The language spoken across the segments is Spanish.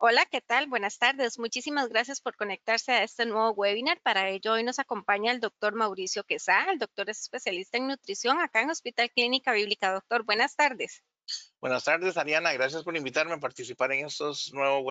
Hola, ¿qué tal? Buenas tardes. Muchísimas gracias por conectarse a este nuevo webinar. Para ello, hoy nos acompaña el doctor Mauricio Quesá. El doctor es especialista en nutrición acá en Hospital Clínica Bíblica. Doctor, buenas tardes. Buenas tardes, Ariana. Gracias por invitarme a participar en estos nuevos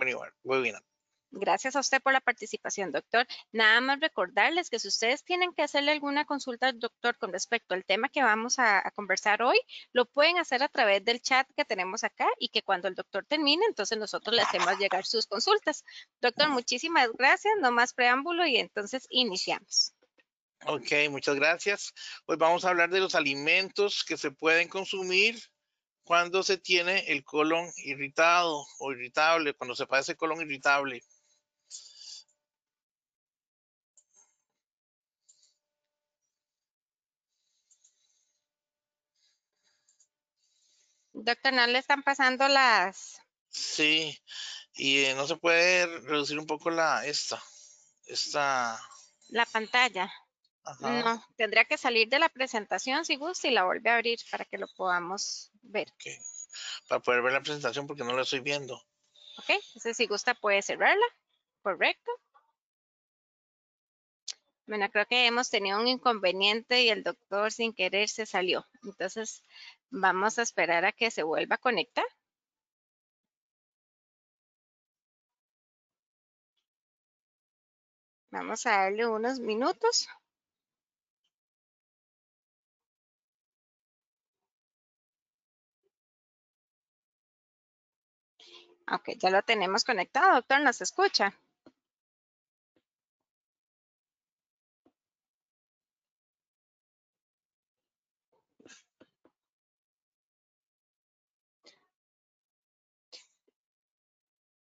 webinars. Gracias a usted por la participación, doctor. Nada más recordarles que si ustedes tienen que hacerle alguna consulta al doctor con respecto al tema que vamos a, conversar hoy, lo pueden hacer a través del chat que tenemos acá y que cuando el doctor termine, entonces nosotros le hacemos llegar sus consultas. Doctor, muchísimas gracias. No más preámbulo y entonces iniciamos. Ok, muchas gracias. Hoy vamos a hablar de los alimentos que se pueden consumir cuando se tiene el colon irritado o irritable, cuando se padece colon irritable. Doctor, ¿no le están pasando las...? Sí, y eh, no se puede reducir un poco la esta, esta... La pantalla. No, tendría que salir de la presentación si gusta y la vuelve a abrir para que lo podamos ver. Para poder ver la presentación porque no la estoy viendo. Ok, entonces si gusta puede cerrarla. Correcto. Bueno, creo que hemos tenido un inconveniente y el doctor sin querer se salió. Entonces, vamos a esperar a que se vuelva a conectar. Vamos a darle unos minutos. Ok, ya lo tenemos conectado, doctor, ¿nos escucha?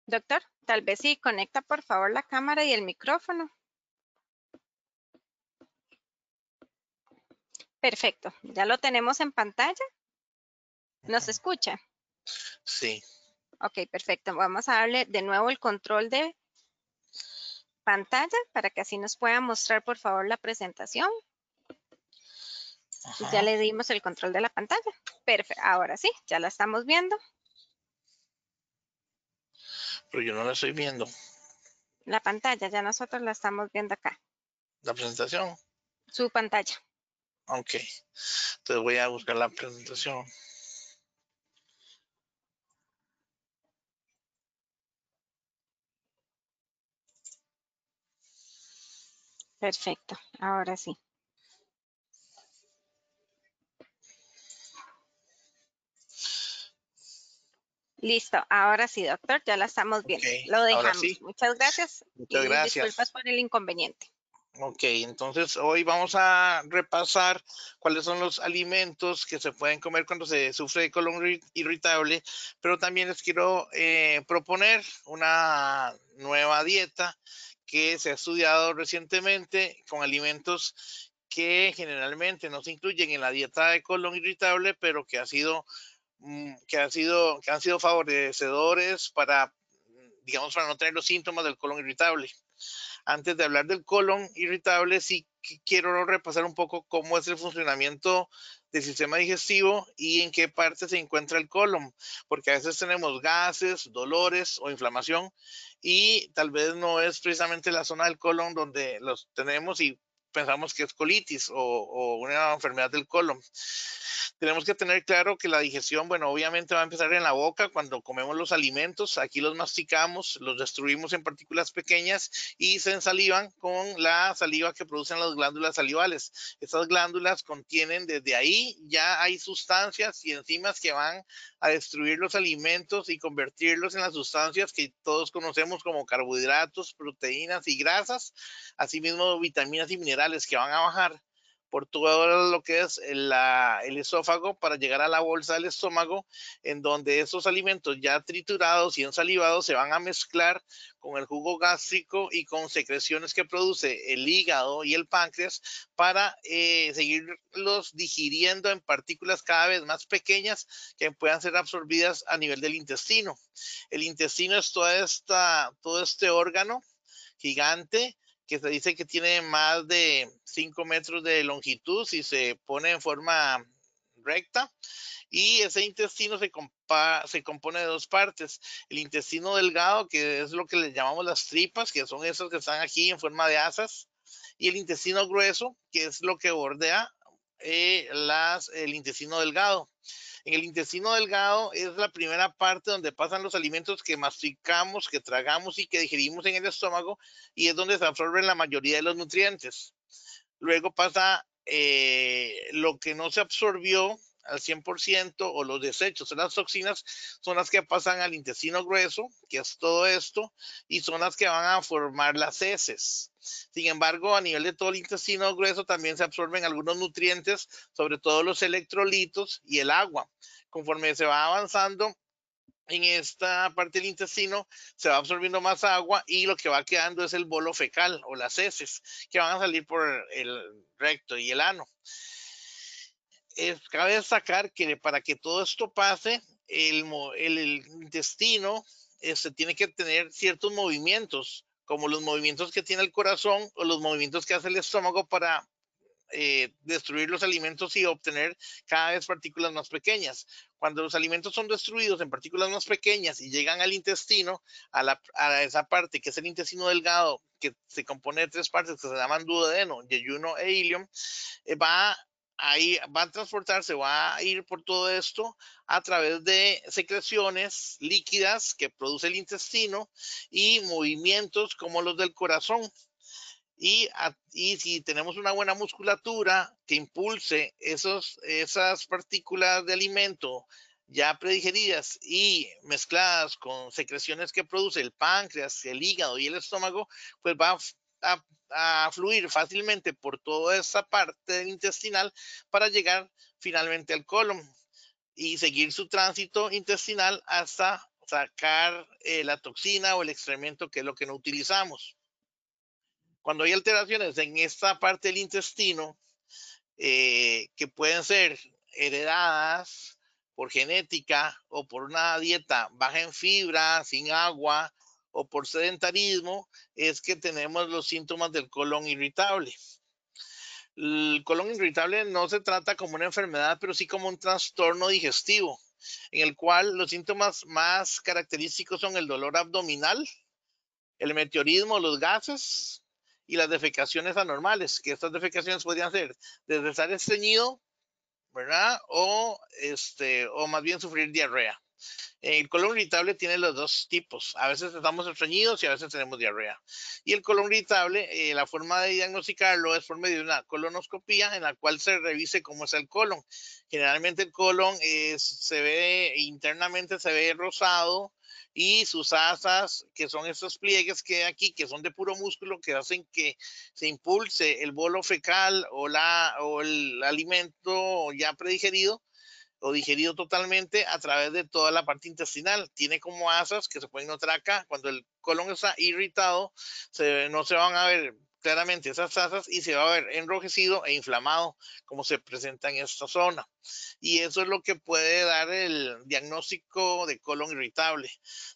Doctor, tal vez sí, conecta por favor la cámara y el micrófono. Perfecto, ya lo tenemos en pantalla. ¿Nos escucha? Sí. Ok, perfecto. Vamos a darle de nuevo el control de pantalla para que así nos pueda mostrar por favor la presentación. Ya le dimos el control de la pantalla. Perfecto. Ahora sí, ya la estamos viendo pero yo no la estoy viendo. La pantalla, ya nosotros la estamos viendo acá. ¿La presentación? Su pantalla. Ok, entonces voy a buscar la presentación. Perfecto, ahora sí. Listo, ahora sí, doctor, ya la estamos viendo. Lo dejamos. Muchas gracias. Muchas gracias. Disculpas por el inconveniente. Ok, entonces hoy vamos a repasar cuáles son los alimentos que se pueden comer cuando se sufre de colon irritable, pero también les quiero eh, proponer una nueva dieta que se ha estudiado recientemente con alimentos que generalmente no se incluyen en la dieta de colon irritable, pero que ha sido que han sido, que han sido favorecedores para, digamos, para no tener los síntomas del colon irritable. Antes de hablar del colon irritable, sí quiero repasar un poco cómo es el funcionamiento del sistema digestivo y en qué parte se encuentra el colon, porque a veces tenemos gases, dolores o inflamación y tal vez no es precisamente la zona del colon donde los tenemos y pensamos que es colitis o, o una enfermedad del colon tenemos que tener claro que la digestión, bueno, obviamente va a empezar en la boca cuando comemos los alimentos, aquí los masticamos, los destruimos en partículas pequeñas y se ensalivan con la saliva que producen las glándulas salivales. Estas glándulas contienen desde ahí ya hay sustancias y enzimas que van a destruir los alimentos y convertirlos en las sustancias que todos conocemos como carbohidratos, proteínas y grasas, asimismo vitaminas y minerales que van a bajar por todo lo que es el, esófago para llegar a la bolsa del estómago, en donde esos alimentos ya triturados y ensalivados se van a mezclar con el jugo gástrico y con secreciones que produce el hígado y el páncreas para eh, seguirlos digiriendo en partículas cada vez más pequeñas que puedan ser absorbidas a nivel del intestino. El intestino es toda esta, todo este órgano gigante que se dice que tiene más de 5 metros de longitud si se pone en forma recta y ese intestino se, se compone de dos partes. El intestino delgado, que es lo que le llamamos las tripas, que son esas que están aquí en forma de asas, y el intestino grueso, que es lo que bordea eh, las, el intestino delgado. En el intestino delgado es la primera parte donde pasan los alimentos que masticamos, que tragamos y que digerimos en el estómago y es donde se absorben la mayoría de los nutrientes. Luego pasa eh, lo que no se absorbió al 100% o los desechos, las toxinas, son las que pasan al intestino grueso, que es todo esto, y son las que van a formar las heces. Sin embargo, a nivel de todo el intestino grueso también se absorben algunos nutrientes, sobre todo los electrolitos y el agua. Conforme se va avanzando, en esta parte del intestino se va absorbiendo más agua y lo que va quedando es el bolo fecal o las heces que van a salir por el recto y el ano cabe destacar que para que todo esto pase, el, intestino este, tiene que tener ciertos movimientos, como los movimientos que tiene el corazón o los movimientos que hace el estómago para eh, destruir los alimentos y obtener cada vez partículas más pequeñas. Cuando los alimentos son destruidos en partículas más pequeñas y llegan al intestino, a, a esa parte que es el intestino delgado, que se compone de tres partes que se llaman duodeno, yeyuno e ilium, eh, va ahí va a transportarse, va a ir por todo esto a través de secreciones líquidas que produce el intestino y movimientos como los del corazón. Y, y si tenemos una buena musculatura que impulse esos, esas partículas de alimento ya predigeridas y mezcladas con secreciones que produce el páncreas, el hígado y el estómago, pues va a a fluir fácilmente por toda esa parte intestinal para llegar finalmente al colon y seguir su tránsito intestinal hasta sacar eh, la toxina o el excremento que es lo que no utilizamos. Cuando hay alteraciones en esta parte del intestino eh, que pueden ser heredadas por genética o por una dieta baja en fibra, sin agua, o por sedentarismo es que tenemos los síntomas del colon irritable. El colon irritable no se trata como una enfermedad, pero sí como un trastorno digestivo, en el cual los síntomas más característicos son el dolor abdominal, el meteorismo, los gases y las defecaciones anormales, que estas defecaciones podrían ser desde estar estreñido, ¿verdad? O, este, o más bien sufrir diarrea. El colon irritable tiene los dos tipos. A veces estamos estreñidos y a veces tenemos diarrea. Y el colon irritable, eh, la forma de diagnosticarlo es por medio de una colonoscopía en la cual se revise cómo es el colon. Generalmente el colon se ve internamente, se ve rosado y sus asas, que son estos pliegues que hay aquí, que son de puro músculo, que hacen que se impulse el bolo fecal o, la, o el alimento ya predigerido o digerido totalmente a través de toda la parte intestinal. Tiene como asas que se pueden notar acá. Cuando el colon está irritado, no se van a ver claramente esas asas y se va a ver enrojecido e inflamado como se presenta en esta zona. Y eso es lo que puede dar el diagnóstico de colon irritable.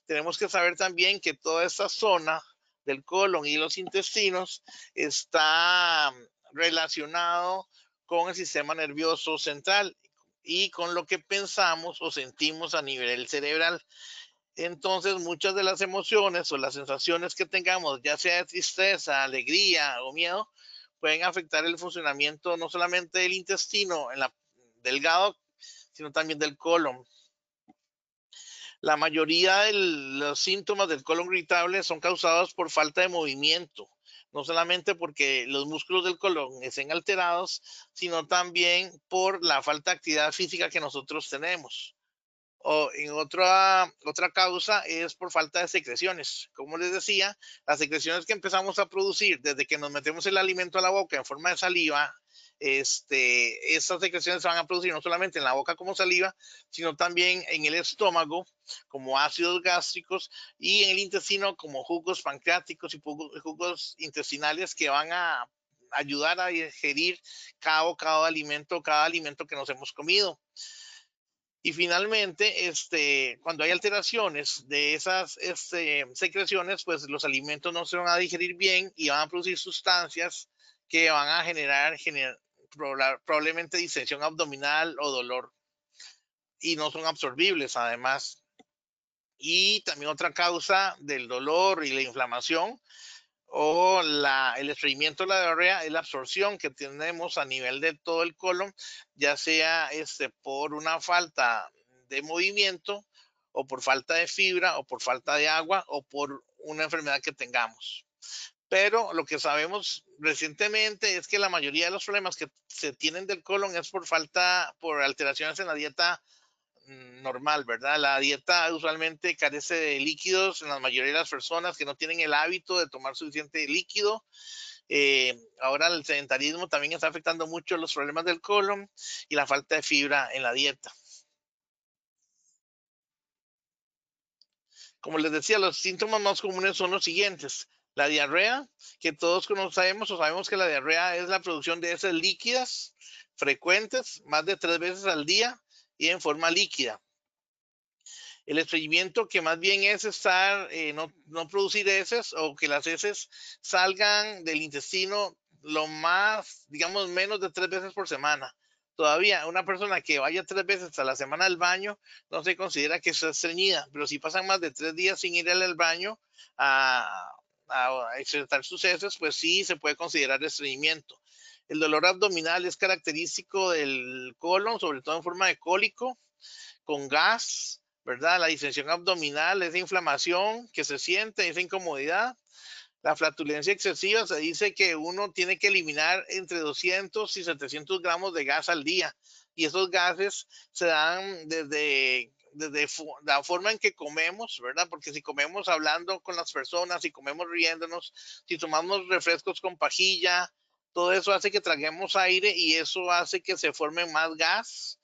Tenemos que saber también que toda esta zona del colon y los intestinos está relacionado con el sistema nervioso central y con lo que pensamos o sentimos a nivel cerebral. Entonces, muchas de las emociones o las sensaciones que tengamos, ya sea de tristeza, alegría o miedo, pueden afectar el funcionamiento no solamente del intestino en delgado, sino también del colon. La mayoría de los síntomas del colon irritable son causados por falta de movimiento, no solamente porque los músculos del colon estén alterados, sino también por la falta de actividad física que nosotros tenemos. O en otra, otra causa es por falta de secreciones. Como les decía, las secreciones que empezamos a producir desde que nos metemos el alimento a la boca en forma de saliva, este, estas secreciones se van a producir no solamente en la boca como saliva, sino también en el estómago como ácidos gástricos y en el intestino como jugos pancreáticos y jugos intestinales que van a ayudar a digerir cada bocado alimento, cada alimento que nos hemos comido. Y finalmente, este, cuando hay alteraciones de esas este, secreciones, pues los alimentos no se van a digerir bien y van a producir sustancias que van a generar probablemente distensión abdominal o dolor. Y no son absorbibles, además. Y también otra causa del dolor y la inflamación o el estreñimiento de la diarrea es la absorción que tenemos a nivel de todo el colon, ya sea este, por una falta de movimiento o por falta de fibra o por falta de agua o por una enfermedad que tengamos. Pero lo que sabemos recientemente es que la mayoría de los problemas que se tienen del colon es por falta, por alteraciones en la dieta normal, ¿verdad? La dieta usualmente carece de líquidos en la mayoría de las personas que no tienen el hábito de tomar suficiente líquido. Eh, ahora el sedentarismo también está afectando mucho los problemas del colon y la falta de fibra en la dieta. Como les decía, los síntomas más comunes son los siguientes. La diarrea, que todos conocemos o sabemos que la diarrea es la producción de heces líquidas frecuentes, más de tres veces al día, y en forma líquida. El estreñimiento que más bien es estar, eh, no, no, producir heces o que las heces salgan del intestino lo más, digamos, menos de tres veces por semana. Todavía una persona que vaya tres veces a la semana al baño no se considera que es estreñida, pero si pasan más de tres días sin ir al baño a, a, a sus heces, pues sí se puede considerar estreñimiento. El dolor abdominal es característico del colon, sobre todo en forma de cólico, con gas, ¿verdad? La distensión abdominal, esa inflamación que se siente, esa incomodidad. La flatulencia excesiva se dice que uno tiene que eliminar entre 200 y 700 gramos de gas al día. Y esos gases se dan desde, desde la forma en que comemos, ¿verdad? Porque si comemos hablando con las personas, si comemos riéndonos, si tomamos refrescos con pajilla, todo eso hace que traguemos aire y eso hace que se forme más gas.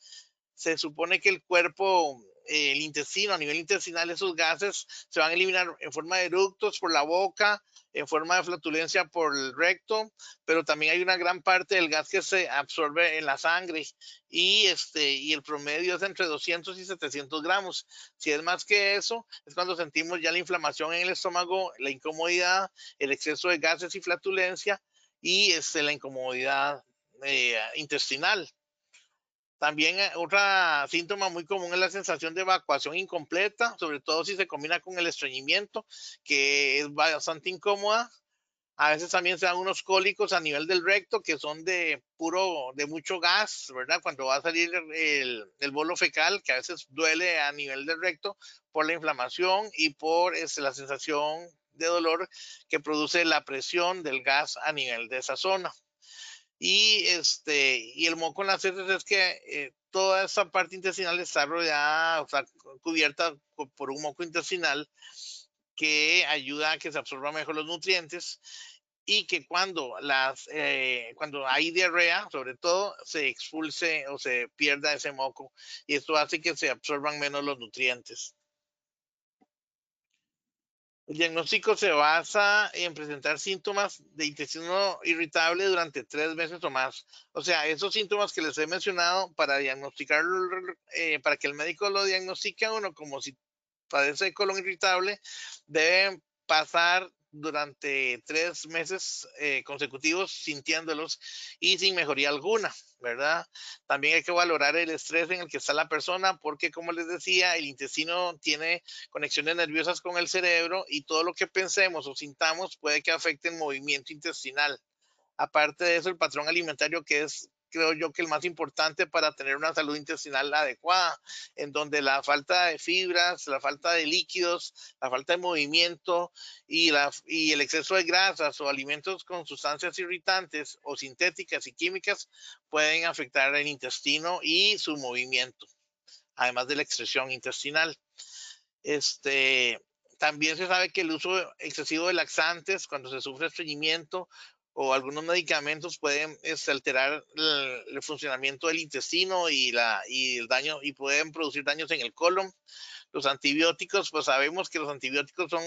Se supone que el cuerpo, eh, el intestino, a nivel intestinal, esos gases se van a eliminar en forma de eructos por la boca, en forma de flatulencia por el recto, pero también hay una gran parte del gas que se absorbe en la sangre y este y el promedio es entre 200 y 700 gramos. Si es más que eso, es cuando sentimos ya la inflamación en el estómago, la incomodidad, el exceso de gases y flatulencia y este, la incomodidad eh, intestinal. También eh, otra síntoma muy común es la sensación de evacuación incompleta, sobre todo si se combina con el estreñimiento, que es bastante incómoda. A veces también se dan unos cólicos a nivel del recto que son de puro, de mucho gas, ¿verdad? Cuando va a salir el, el bolo fecal, que a veces duele a nivel del recto por la inflamación y por este, la sensación de dolor que produce la presión del gas a nivel de esa zona. Y, este, y el moco en las heces es que eh, toda esa parte intestinal está rodeada, o sea, cubierta por un moco intestinal que ayuda a que se absorban mejor los nutrientes y que cuando las eh, cuando hay diarrea sobre todo se expulse o se pierda ese moco y esto hace que se absorban menos los nutrientes el diagnóstico se basa en presentar síntomas de intestino irritable durante tres meses o más. O sea, esos síntomas que les he mencionado para diagnosticar, eh, para que el médico lo diagnostique uno como si padece de colon irritable, deben pasar durante tres meses eh, consecutivos sintiéndolos y sin mejoría alguna, ¿verdad? También hay que valorar el estrés en el que está la persona porque, como les decía, el intestino tiene conexiones nerviosas con el cerebro y todo lo que pensemos o sintamos puede que afecte el movimiento intestinal. Aparte de eso, el patrón alimentario que es creo yo que el más importante para tener una salud intestinal adecuada, en donde la falta de fibras, la falta de líquidos, la falta de movimiento y, la, y el exceso de grasas o alimentos con sustancias irritantes o sintéticas y químicas pueden afectar el intestino y su movimiento, además de la excreción intestinal. Este, también se sabe que el uso excesivo de laxantes cuando se sufre estreñimiento o algunos medicamentos pueden este, alterar el, funcionamiento del intestino y, la, y el daño y pueden producir daños en el colon. Los antibióticos, pues sabemos que los antibióticos son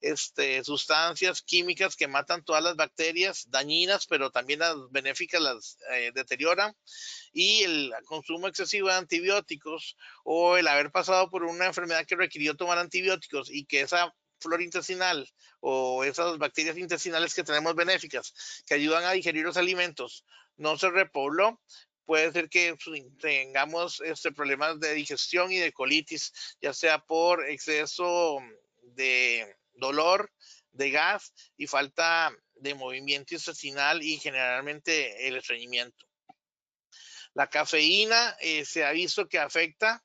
este, sustancias químicas que matan todas las bacterias dañinas, pero también las benéficas las eh, deterioran. Y el consumo excesivo de antibióticos o el haber pasado por una enfermedad que requirió tomar antibióticos y que esa flora intestinal o esas bacterias intestinales que tenemos benéficas que ayudan a digerir los alimentos no se repobló, puede ser que tengamos este, problemas de digestión y de colitis, ya sea por exceso de dolor, de gas y falta de movimiento intestinal y generalmente el estreñimiento. La cafeína eh, se ha visto que afecta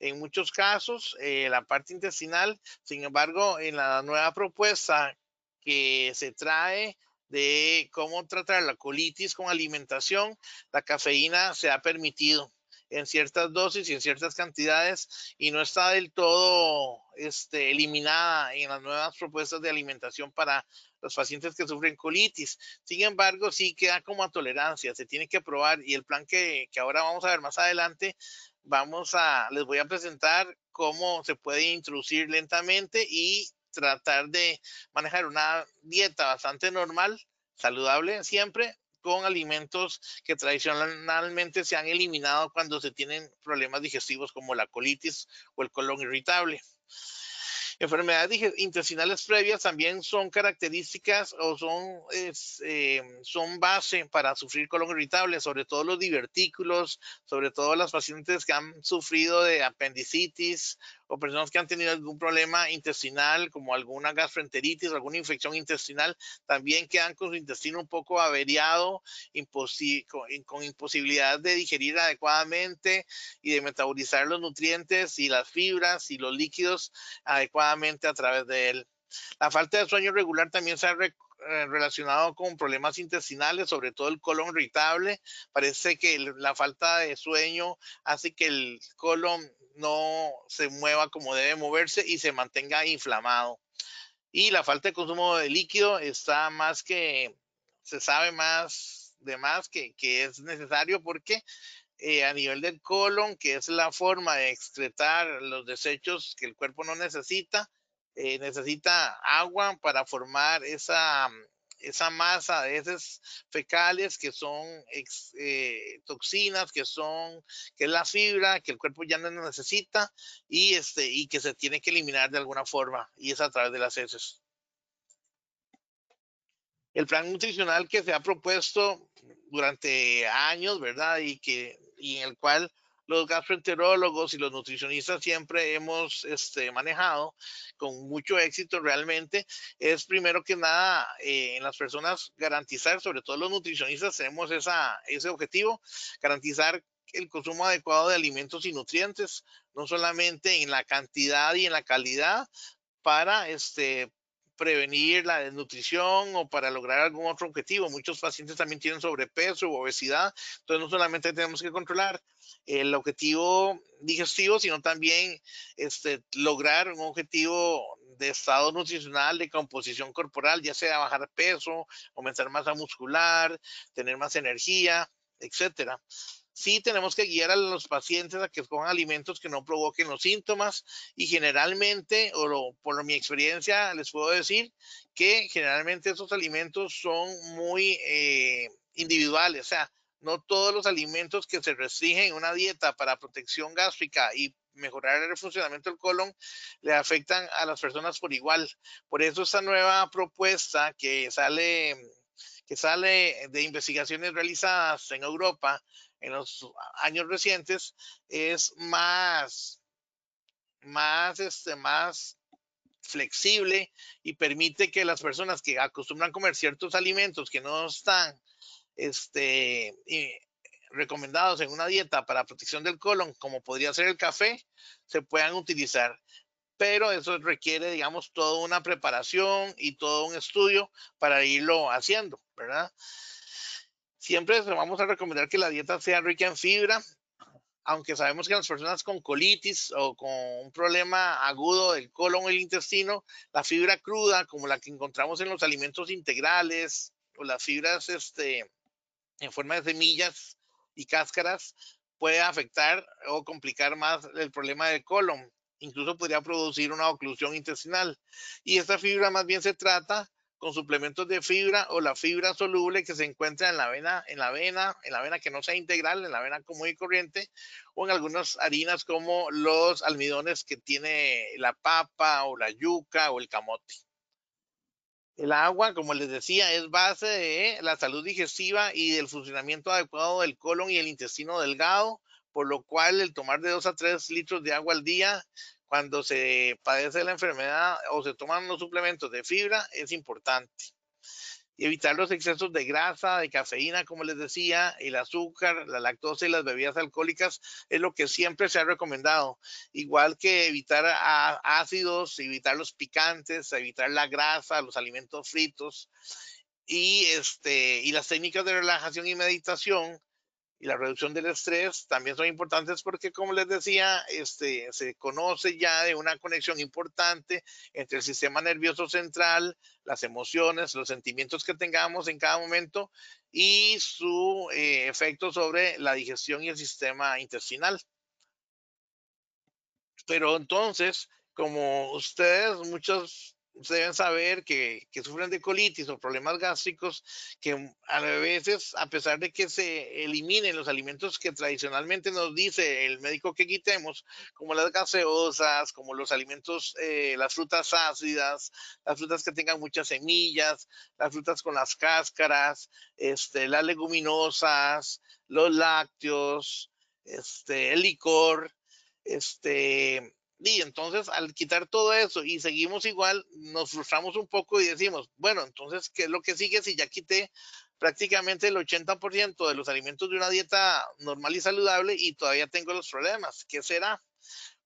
en muchos casos eh, la parte intestinal, sin embargo, en la nueva propuesta que se trae de cómo tratar la colitis con alimentación, la cafeína se ha permitido en ciertas dosis y en ciertas cantidades y no está del todo este, eliminada en las nuevas propuestas de alimentación para los pacientes que sufren colitis. Sin embargo, sí queda como a tolerancia, se tiene que probar y el plan que, que ahora vamos a ver más adelante, vamos a, les voy a presentar cómo se puede introducir lentamente y tratar de manejar una dieta bastante normal, saludable siempre, con alimentos que tradicionalmente se han eliminado cuando se tienen problemas digestivos como la colitis o el colon irritable. Enfermedades intestinales previas también son características o son, eh, son base para sufrir colon irritable, sobre todo los divertículos, sobre todo las pacientes que han sufrido de apendicitis o personas que han tenido algún problema intestinal, como alguna gastroenteritis, alguna infección intestinal, también quedan con su intestino un poco averiado, con, imposibilidad de digerir adecuadamente y de metabolizar los nutrientes y las fibras y los líquidos adecuadamente a través de él. La falta de sueño regular también se ha eh, relacionado con problemas intestinales, sobre todo el colon irritable. Parece que la falta de sueño hace que el colon no se mueva como debe moverse y se mantenga inflamado. Y la falta de consumo de líquido está más que, se sabe más de más que, es necesario porque eh, a nivel del colon, que es la forma de excretar los desechos que el cuerpo no necesita, eh, necesita agua para formar esa, esa masa de heces fecales que son eh, toxinas, que son, que es la fibra que el cuerpo ya no necesita y, este, y que se tiene que eliminar de alguna forma y es a través de las heces. El plan nutricional que se ha propuesto durante años, ¿verdad? Y, que, y en el cual los gastroenterólogos y los nutricionistas siempre hemos este, manejado con mucho éxito realmente es primero que nada eh, en las personas garantizar, sobre todo los nutricionistas tenemos esa, ese objetivo, garantizar el consumo adecuado de alimentos y nutrientes, no solamente en la cantidad y en la calidad, para este, prevenir la desnutrición o para lograr algún otro objetivo. Muchos pacientes también tienen sobrepeso o obesidad, entonces no solamente tenemos que controlar el objetivo digestivo, sino también este, lograr un objetivo de estado nutricional, de composición corporal, ya sea bajar peso, aumentar masa muscular, tener más energía, etcétera sí tenemos que guiar a los pacientes a que coman alimentos que no provoquen los síntomas y generalmente, o por mi experiencia, les puedo decir que generalmente esos alimentos son muy eh, individuales, o sea, no todos los alimentos que se restringen en una dieta para protección gástrica y mejorar el funcionamiento del colon le afectan a las personas por igual. Por eso esta nueva propuesta que sale que sale de investigaciones realizadas en Europa en los años recientes es más, más, este, más flexible y permite que las personas que acostumbran comer ciertos alimentos que no están este, recomendados en una dieta para protección del colon, como podría ser el café, se puedan utilizar. Pero eso requiere, digamos, toda una preparación y todo un estudio para irlo haciendo, ¿verdad? Siempre vamos a recomendar que la dieta sea rica en fibra, aunque sabemos que las personas con colitis o con un problema agudo del colon o el intestino, la fibra cruda, como la que encontramos en los alimentos integrales o las fibras este, en forma de semillas y cáscaras, puede afectar o complicar más el problema del colon. Incluso podría producir una oclusión intestinal. Y esta fibra más bien se trata con suplementos de fibra o la fibra soluble que se encuentra en la avena, en la avena, en la avena que no sea integral, en la avena común y corriente, o en algunas harinas como los almidones que tiene la papa o la yuca o el camote. El agua, como les decía, es base de la salud digestiva y del funcionamiento adecuado del colon y el intestino delgado, por lo cual el tomar de 2 a 3 litros de agua al día cuando se padece la enfermedad o se toman los suplementos de fibra es importante. Y evitar los excesos de grasa, de cafeína, como les decía, el azúcar, la lactosa y las bebidas alcohólicas es lo que siempre se ha recomendado. Igual que evitar ácidos, evitar los picantes, evitar la grasa, los alimentos fritos y, este, y las técnicas de relajación y meditación y la reducción del estrés también son importantes porque, como les decía, este, se conoce ya de una conexión importante entre el sistema nervioso central, las emociones, los sentimientos que tengamos en cada momento y su eh, efecto sobre la digestión y el sistema intestinal. Pero entonces, como ustedes, muchos deben saber que, sufren de colitis o problemas gástricos, que a veces, a pesar de que se eliminen los alimentos que tradicionalmente nos dice el médico que quitemos, como las gaseosas, como los alimentos, eh, las frutas ácidas, las frutas que tengan muchas semillas, las frutas con las cáscaras, este, las leguminosas, los lácteos, este, el licor, este, y entonces al quitar todo eso y seguimos igual, nos frustramos un poco y decimos, bueno, entonces, ¿qué es lo que sigue si ya quité prácticamente el 80% de los alimentos de una dieta normal y saludable y todavía tengo los problemas? ¿Qué será?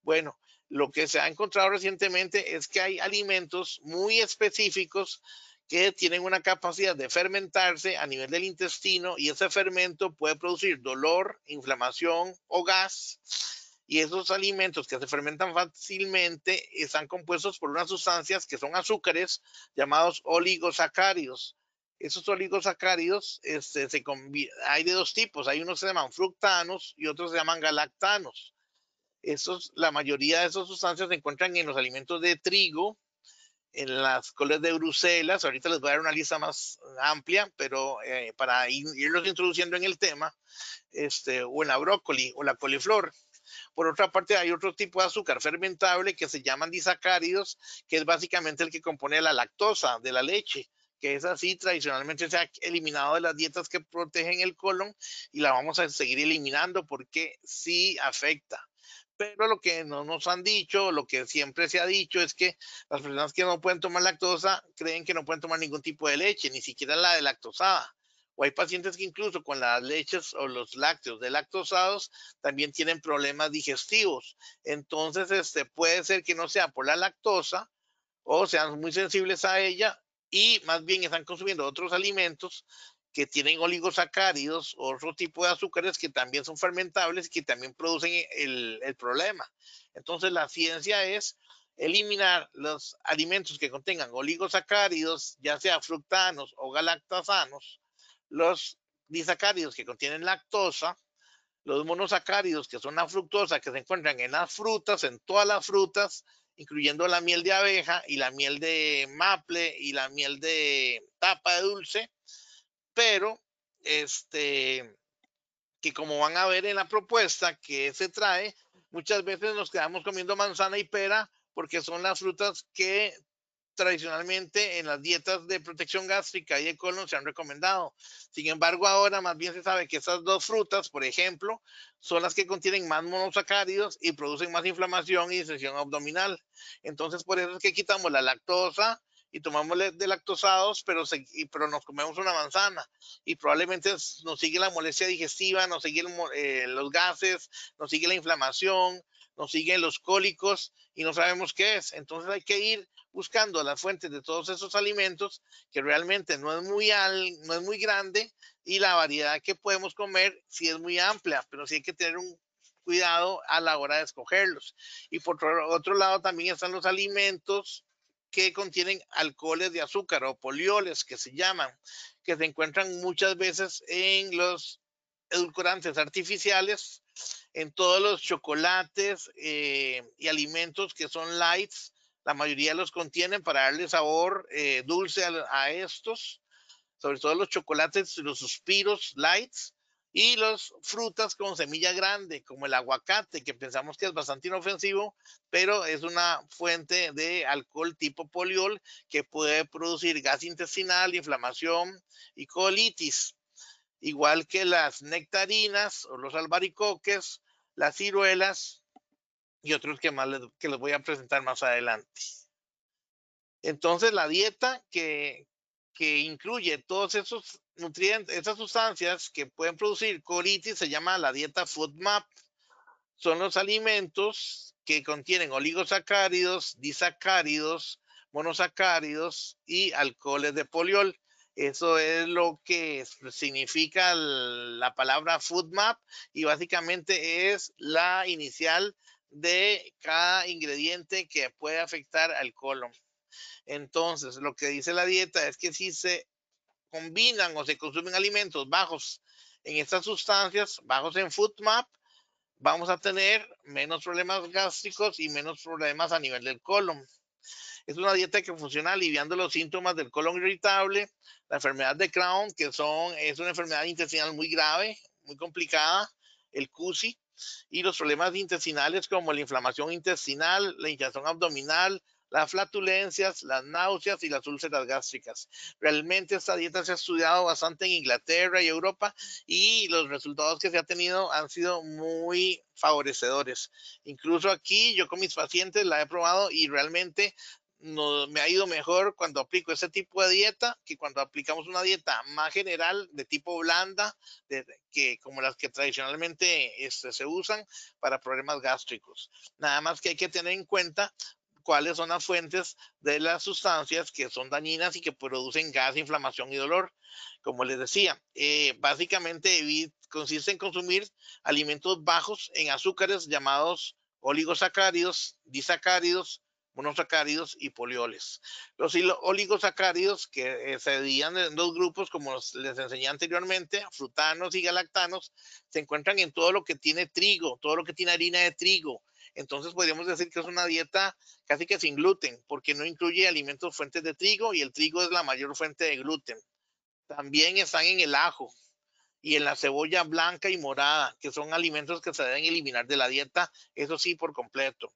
Bueno, lo que se ha encontrado recientemente es que hay alimentos muy específicos que tienen una capacidad de fermentarse a nivel del intestino y ese fermento puede producir dolor, inflamación o gas y esos alimentos que se fermentan fácilmente están compuestos por unas sustancias que son azúcares llamados oligosacáridos. Esos oligosacáridos este, hay de dos tipos, hay unos que se llaman fructanos y otros se llaman galactanos. Esos, la mayoría de esas sustancias se encuentran en los alimentos de trigo, en las coles de Bruselas, ahorita les voy a dar una lista más amplia, pero eh, para irlos introduciendo en el tema, este, o en la brócoli o la coliflor. Por otra parte, hay otro tipo de azúcar fermentable que se llaman disacáridos, que es básicamente el que compone la lactosa de la leche que es así, tradicionalmente se ha eliminado de las dietas que protegen el colon y la vamos a seguir eliminando porque sí afecta. Pero lo que no nos han dicho, lo que siempre se ha dicho es que las personas que no pueden tomar lactosa creen que no pueden tomar ningún tipo de leche, ni siquiera la de lactosada o hay pacientes que incluso con las leches o los lácteos de lactosados también tienen problemas digestivos. Entonces, este puede ser que no sea por la lactosa o sean muy sensibles a ella y más bien están consumiendo otros alimentos que tienen oligosacáridos otro tipo de azúcares que también son fermentables y que también producen el, el problema. Entonces, la ciencia es eliminar los alimentos que contengan oligosacáridos, ya sea fructanos o galactasanos, los disacáridos que contienen lactosa, los monosacáridos que son la fructosa que se encuentran en las frutas, en todas las frutas, incluyendo la miel de abeja y la miel de maple y la miel de tapa de dulce, pero este que como van a ver en la propuesta que se trae, muchas veces nos quedamos comiendo manzana y pera porque son las frutas que tradicionalmente en las dietas de protección gástrica y de colon se han recomendado. Sin embargo, ahora más bien se sabe que esas dos frutas, por ejemplo, son las que contienen más monosacáridos y producen más inflamación y distensión abdominal. Entonces, por eso es que quitamos la lactosa y tomamos de lactosados, pero, pero nos comemos una manzana y probablemente nos sigue la molestia digestiva, nos sigue eh, los gases, nos sigue la inflamación, nos siguen los cólicos y no sabemos qué es. Entonces hay que ir buscando las fuentes de todos esos alimentos que realmente no es muy no es muy grande y la variedad que podemos comer sí es muy amplia, pero sí hay que tener un cuidado a la hora de escogerlos. Y por otro lado también están los alimentos que contienen alcoholes de azúcar o polioles que se llaman, que se encuentran muchas veces en los edulcorantes artificiales, en todos los chocolates eh, y alimentos que son lights, La mayoría los contienen para darle sabor eh, dulce a, estos, sobre todo los chocolates, los suspiros lights y las frutas con semilla grande, como el aguacate, que pensamos que es bastante inofensivo, pero es una fuente de alcohol tipo poliol que puede producir gas intestinal, inflamación y colitis igual que las nectarinas o los albaricoques, las ciruelas y otros que les, les voy a presentar más adelante. Entonces, la dieta que, que incluye todos esos nutrientes, esas sustancias que pueden producir colitis, se llama la dieta FoodMap. Son los alimentos que contienen oligosacáridos, disacáridos, monosacáridos y alcoholes de poliol. Eso es lo que significa la palabra food map y básicamente es la inicial de cada ingrediente que puede afectar al colon. Entonces, lo que dice la dieta es que si se combinan o se consumen alimentos bajos en estas sustancias, bajos en food map, vamos a tener menos problemas gástricos y menos problemas a nivel del colon. Es una dieta que funciona aliviando los síntomas del colon irritable, la enfermedad de Crohn, que son, es una enfermedad intestinal muy grave, muy complicada, el CUSI, y los problemas intestinales como la inflamación intestinal, la hinchazón abdominal, las flatulencias, las náuseas y las úlceras gástricas. Realmente esta dieta se ha estudiado bastante en Inglaterra y Europa y los resultados que se ha tenido han sido muy favorecedores. Incluso aquí yo con mis pacientes la he probado y realmente no, me ha ido mejor cuando aplico ese tipo de dieta que cuando aplicamos una dieta más general de tipo blanda, que como las que tradicionalmente este, se usan para problemas gástricos. Nada más que hay que tener en cuenta cuáles son las fuentes de las sustancias que son dañinas y que producen gas, inflamación y dolor. Como les decía, eh, básicamente consiste en consumir alimentos bajos en azúcares llamados oligosacáridos, disacáridos, monosacáridos y polioles. Los oligosacáridos que eh, se dividían en dos grupos, como les enseñé anteriormente, frutanos y galactanos, se encuentran en todo lo que tiene trigo, todo lo que tiene harina de trigo, entonces podríamos decir que es una dieta casi que sin gluten, porque no incluye alimentos fuentes de trigo y el trigo es la mayor fuente de gluten. También están en el ajo y en la cebolla blanca y morada, que son alimentos que se deben eliminar de la dieta, eso sí, por completo.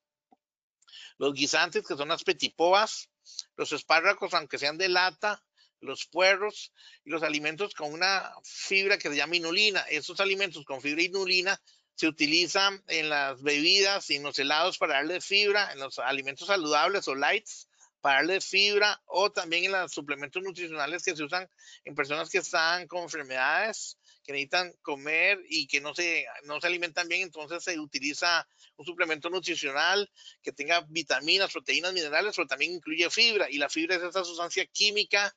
Los guisantes, que son las petipoas, los espárragos, aunque sean de lata, los puerros y los alimentos con una fibra que se llama inulina. Esos alimentos con fibra inulina se utilizan en las bebidas y en los helados para darle fibra, en los alimentos saludables o lights para darle fibra o también en los suplementos nutricionales que se usan en personas que están con enfermedades que necesitan comer y que no se, no se alimentan bien, entonces se utiliza un suplemento nutricional que tenga vitaminas, proteínas, minerales, pero también incluye fibra y la fibra es esa sustancia química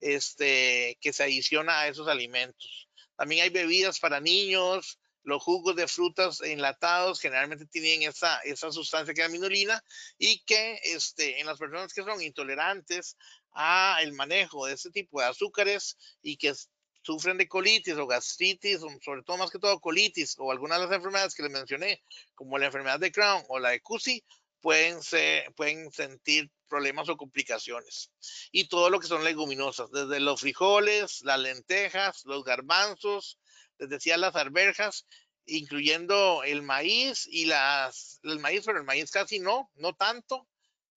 este, que se adiciona a esos alimentos. También hay bebidas para niños, los jugos de frutas enlatados generalmente tienen esa, esa sustancia que es minolina y que este, en las personas que son intolerantes a el manejo de este tipo de azúcares y que sufren de colitis o gastritis, sobre todo más que todo colitis o algunas de las enfermedades que les mencioné, como la enfermedad de Crohn o la de CUSI, pueden, ser, pueden sentir problemas o complicaciones. Y todo lo que son leguminosas, desde los frijoles, las lentejas, los garbanzos, les decía las arberjas, incluyendo el maíz y las, el maíz, pero el maíz casi no, no tanto,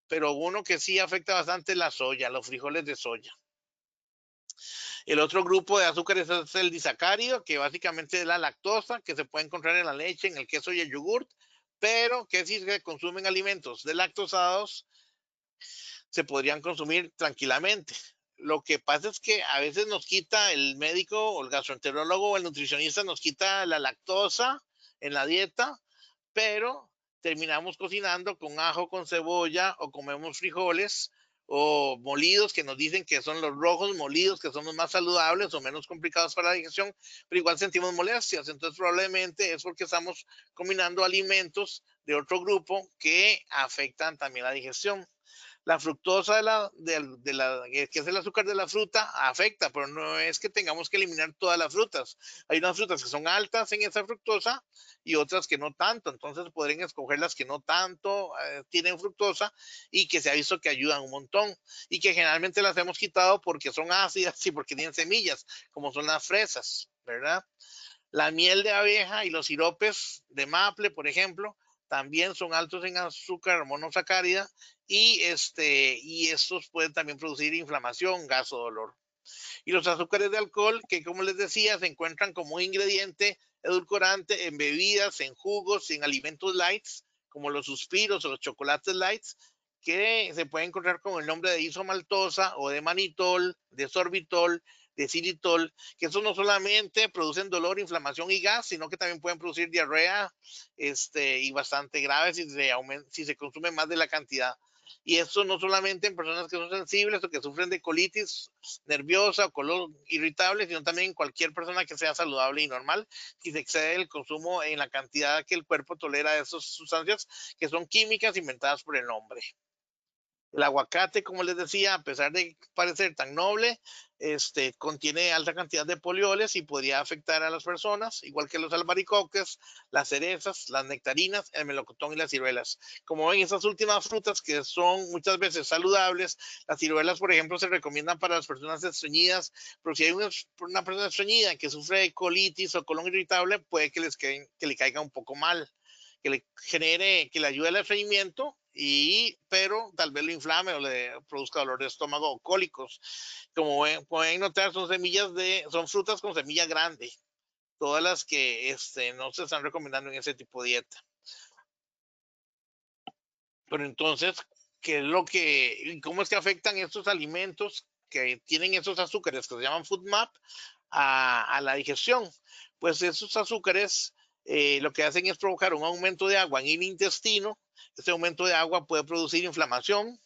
pero uno que sí afecta bastante la soya, los frijoles de soya. El otro grupo de azúcares es el disacárido, que básicamente es la lactosa, que se puede encontrar en la leche, en el queso y el yogurt, pero que si se consumen alimentos de lactosados, se podrían consumir tranquilamente. Lo que pasa es que a veces nos quita el médico o el gastroenterólogo o el nutricionista nos quita la lactosa en la dieta, pero terminamos cocinando con ajo, con cebolla o comemos frijoles o molidos que nos dicen que son los rojos molidos, que son los más saludables o menos complicados para la digestión, pero igual sentimos molestias. Entonces probablemente es porque estamos combinando alimentos de otro grupo que afectan también la digestión. La fructosa de la, de, la, que es el azúcar de la fruta afecta, pero no es que tengamos que eliminar todas las frutas. Hay unas frutas que son altas en esa fructosa y otras que no tanto, entonces podrían escoger las que no tanto eh, tienen fructosa y que se ha visto que ayudan un montón y que generalmente las hemos quitado porque son ácidas y porque tienen semillas, como son las fresas, ¿verdad? La miel de abeja y los siropes de maple, por ejemplo, también son altos en azúcar monosacárida y, este, y estos pueden también producir inflamación, gas o dolor. Y los azúcares de alcohol, que como les decía, se encuentran como ingrediente edulcorante en bebidas, en jugos, en alimentos lights, como los suspiros o los chocolates lights, que se pueden encontrar con el nombre de isomaltosa o de manitol, de sorbitol, de xilitol, que eso no solamente producen dolor, inflamación y gas, sino que también pueden producir diarrea este, y bastante grave si se, si se consume más de la cantidad. Y eso no solamente en personas que son sensibles o que sufren de colitis nerviosa o color irritable, sino también en cualquier persona que sea saludable y normal, si se excede el consumo en la cantidad que el cuerpo tolera de esas sustancias que son químicas inventadas por el hombre. El aguacate, como les decía, a pesar de parecer tan noble, este, contiene alta cantidad de polioles y podría afectar a las personas, igual que los albaricoques, las cerezas, las nectarinas, el melocotón y las ciruelas. Como ven, esas últimas frutas que son muchas veces saludables, las ciruelas, por ejemplo, se recomiendan para las personas estreñidas, pero si hay una, persona estreñida que sufre de colitis o colon irritable, puede que, les que le caiga un poco mal que le genere, que le ayude al estreñimiento y, pero tal vez lo inflame o le produzca dolor de estómago o cólicos. Como pueden notar, son semillas de, son frutas con semilla grande, todas las que este, no se están recomendando en ese tipo de dieta. Pero entonces, ¿qué es lo que, cómo es que afectan estos alimentos que tienen esos azúcares que se llaman food map a, a la digestión? Pues esos azúcares eh, lo que hacen es provocar un aumento de agua en el intestino. Este aumento de agua puede producir inflamación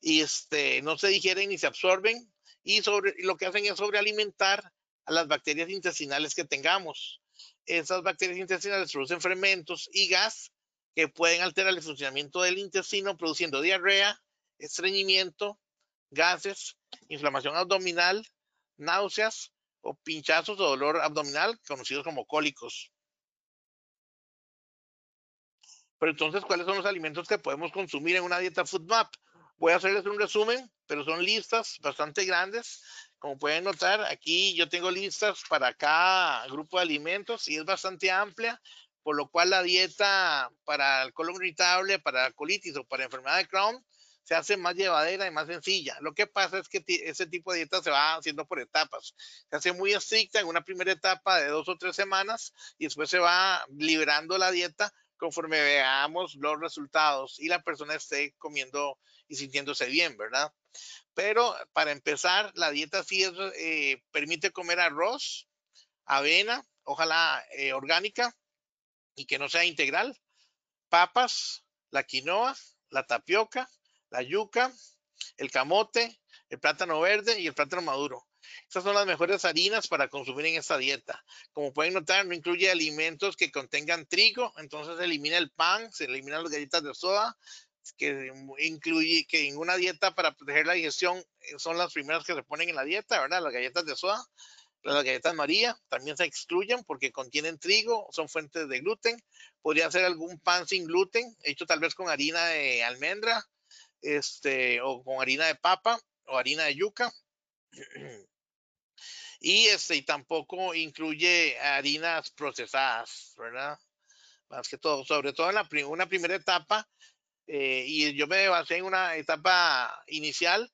y este, no se digieren ni se absorben y sobre, lo que hacen es sobrealimentar a las bacterias intestinales que tengamos. Esas bacterias intestinales producen fermentos y gas que pueden alterar el funcionamiento del intestino produciendo diarrea, estreñimiento, gases, inflamación abdominal, náuseas o pinchazos o dolor abdominal conocidos como cólicos. Pero entonces, ¿cuáles son los alimentos que podemos consumir en una dieta food map? Voy a hacerles un resumen, pero son listas bastante grandes. Como pueden notar, aquí yo tengo listas para cada grupo de alimentos y es bastante amplia, por lo cual la dieta para el colon irritable, para colitis o para enfermedad de Crohn se hace más llevadera y más sencilla. Lo que pasa es que ese tipo de dieta se va haciendo por etapas. Se hace muy estricta en una primera etapa de dos o tres semanas y después se va liberando la dieta conforme veamos los resultados y la persona esté comiendo y sintiéndose bien, ¿verdad? Pero para empezar, la dieta sí eh, permite comer arroz, avena, ojalá eh, orgánica y que no sea integral, papas, la quinoa, la tapioca, la yuca, el camote, el plátano verde y el plátano maduro. Estas son las mejores harinas para consumir en esta dieta. Como pueden notar, no incluye alimentos que contengan trigo, entonces se elimina el pan, se eliminan las galletas de soda, que incluye que en una dieta para proteger la digestión eh, son las primeras que se ponen en la dieta, ¿verdad? Las galletas de soda, las galletas María también se excluyen porque contienen trigo, son fuentes de gluten. Podría ser algún pan sin gluten, hecho tal vez con harina de almendra, este, o con harina de papa o harina de yuca. y este y tampoco incluye harinas procesadas, ¿verdad? Más que todo, sobre todo en la una primera etapa, eh, y yo me basé en una etapa inicial,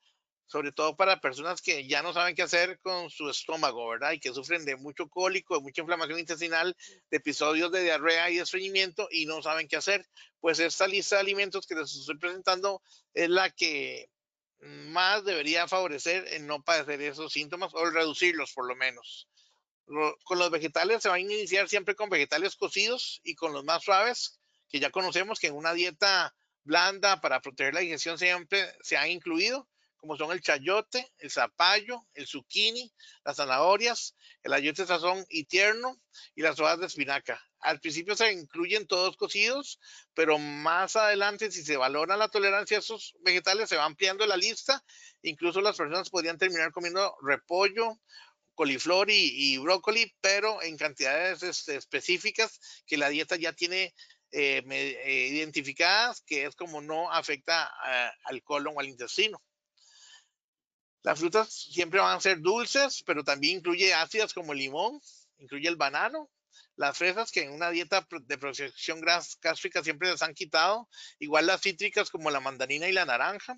sobre todo para personas que ya no saben qué hacer con su estómago, ¿verdad? Y que sufren de mucho cólico, de mucha inflamación intestinal, de episodios de diarrea y estreñimiento y no saben qué hacer. Pues esta lista de alimentos que les estoy presentando es la que más debería favorecer en no padecer esos síntomas o reducirlos por lo menos. con los vegetales se van a iniciar siempre con vegetales cocidos y con los más suaves, que ya conocemos que en una dieta blanda para proteger la digestión siempre se han incluido, como son el chayote, el zapallo, el zucchini, las zanahorias, el ayote sazón y tierno y las hojas de espinaca. Al principio se incluyen todos cocidos, pero más adelante, si se valora la tolerancia a esos vegetales, se va ampliando la lista. Incluso las personas podrían terminar comiendo repollo, coliflor y, brócoli, pero en cantidades este, específicas que la dieta ya tiene eh, eh, identificadas, que es como no afecta al colon o al intestino. Las frutas siempre van a ser dulces, pero también incluye ácidas como el limón, incluye el banano, las fresas que en una dieta de protección gástrica siempre les han quitado, igual las cítricas como la mandarina y la naranja,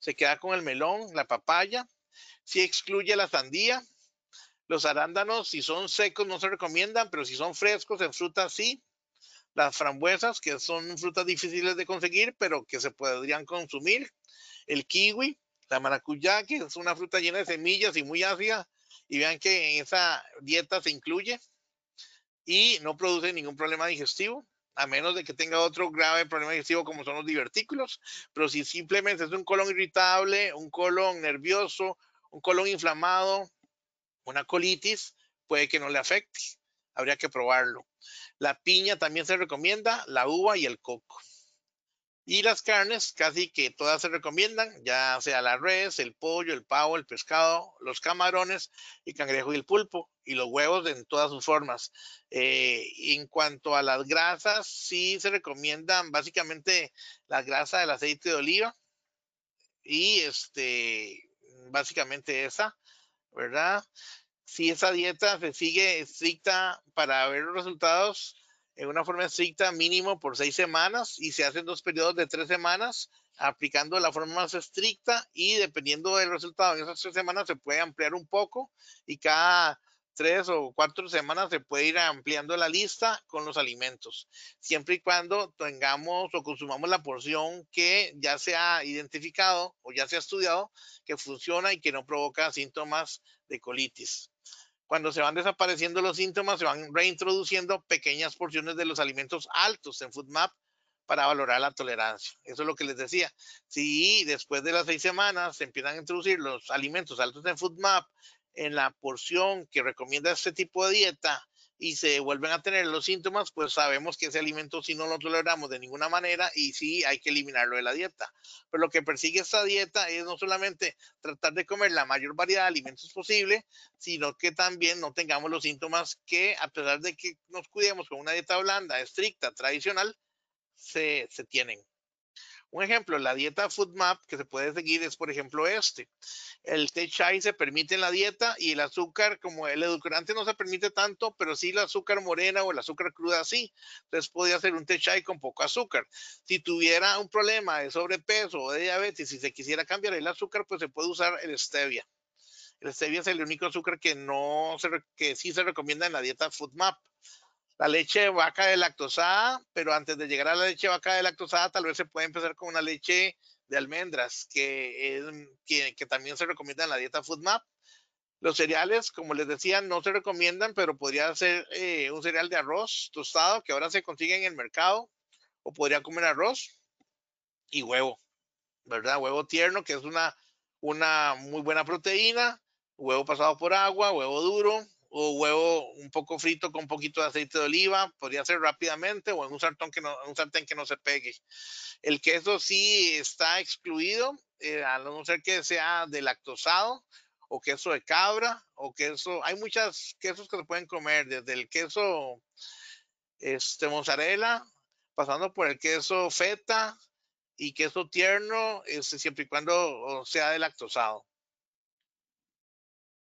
se queda con el melón, la papaya, si excluye la sandía, los arándanos si son secos no se recomiendan, pero si son frescos en frutas sí, las frambuesas que son frutas difíciles de conseguir, pero que se podrían consumir, el kiwi, la maracuyá, que es una fruta llena de semillas y muy ácida, y vean que en esa dieta se incluye y no produce ningún problema digestivo, a menos de que tenga otro grave problema digestivo como son los divertículos, pero si simplemente es un colon irritable, un colon nervioso, un colon inflamado, una colitis, puede que no le afecte. Habría que probarlo. La piña también se recomienda, la uva y el coco. Y las carnes, casi que todas se recomiendan, ya sea la res, el pollo, el pavo, el pescado, los camarones, el cangrejo y el pulpo, y los huevos en todas sus formas. Eh, en cuanto a las grasas, sí se recomiendan básicamente la grasa del aceite de oliva y este, básicamente esa, ¿verdad? Si esa dieta se sigue estricta para ver los resultados, en una forma estricta mínimo por seis semanas y se hacen dos periodos de tres semanas aplicando la forma más estricta y dependiendo del resultado en esas tres semanas se puede ampliar un poco y cada tres o cuatro semanas se puede ir ampliando la lista con los alimentos, siempre y cuando tengamos o consumamos la porción que ya se ha identificado o ya se ha estudiado que funciona y que no provoca síntomas de colitis cuando se van desapareciendo los síntomas, se van reintroduciendo pequeñas porciones de los alimentos altos en FoodMap para valorar la tolerancia. Eso es lo que les decía. Si después de las seis semanas se empiezan a introducir los alimentos altos en FoodMap en la porción que recomienda este tipo de dieta y se vuelven a tener los síntomas, pues sabemos que ese alimento si no lo toleramos de ninguna manera y sí hay que eliminarlo de la dieta. Pero lo que persigue esta dieta es no solamente tratar de comer la mayor variedad de alimentos posible, sino que también no tengamos los síntomas que a pesar de que nos cuidemos con una dieta blanda, estricta, tradicional, se, se tienen. Un ejemplo, la dieta FoodMap que se puede seguir es, por ejemplo, este. El té chai se permite en la dieta y el azúcar, como el edulcorante no se permite tanto, pero sí el azúcar morena o el azúcar cruda sí. Entonces podría hacer un té chai con poco azúcar. Si tuviera un problema de sobrepeso o de diabetes y si se quisiera cambiar el azúcar, pues se puede usar el stevia. El stevia es el único azúcar que no que sí se recomienda en la dieta FoodMap la leche de vaca de lactosada, pero antes de llegar a la leche de vaca de lactosada, tal vez se puede empezar con una leche de almendras, que, que, también se recomienda en la dieta FoodMap. Los cereales, como les decía, no se recomiendan, pero podría ser eh, un cereal de arroz tostado que ahora se consigue en el mercado, o podría comer arroz y huevo, ¿verdad? Huevo tierno, que es una, una muy buena proteína, huevo pasado por agua, huevo duro, o huevo un poco frito con un poquito de aceite de oliva, podría ser rápidamente o en un sartén que no, un sartén que no se pegue. El queso sí está excluido, eh, a no ser que sea de lactosado o queso de cabra o queso, hay muchos quesos que se pueden comer, desde el queso este, mozzarella, pasando por el queso feta y queso tierno, este, siempre y cuando sea de lactosado.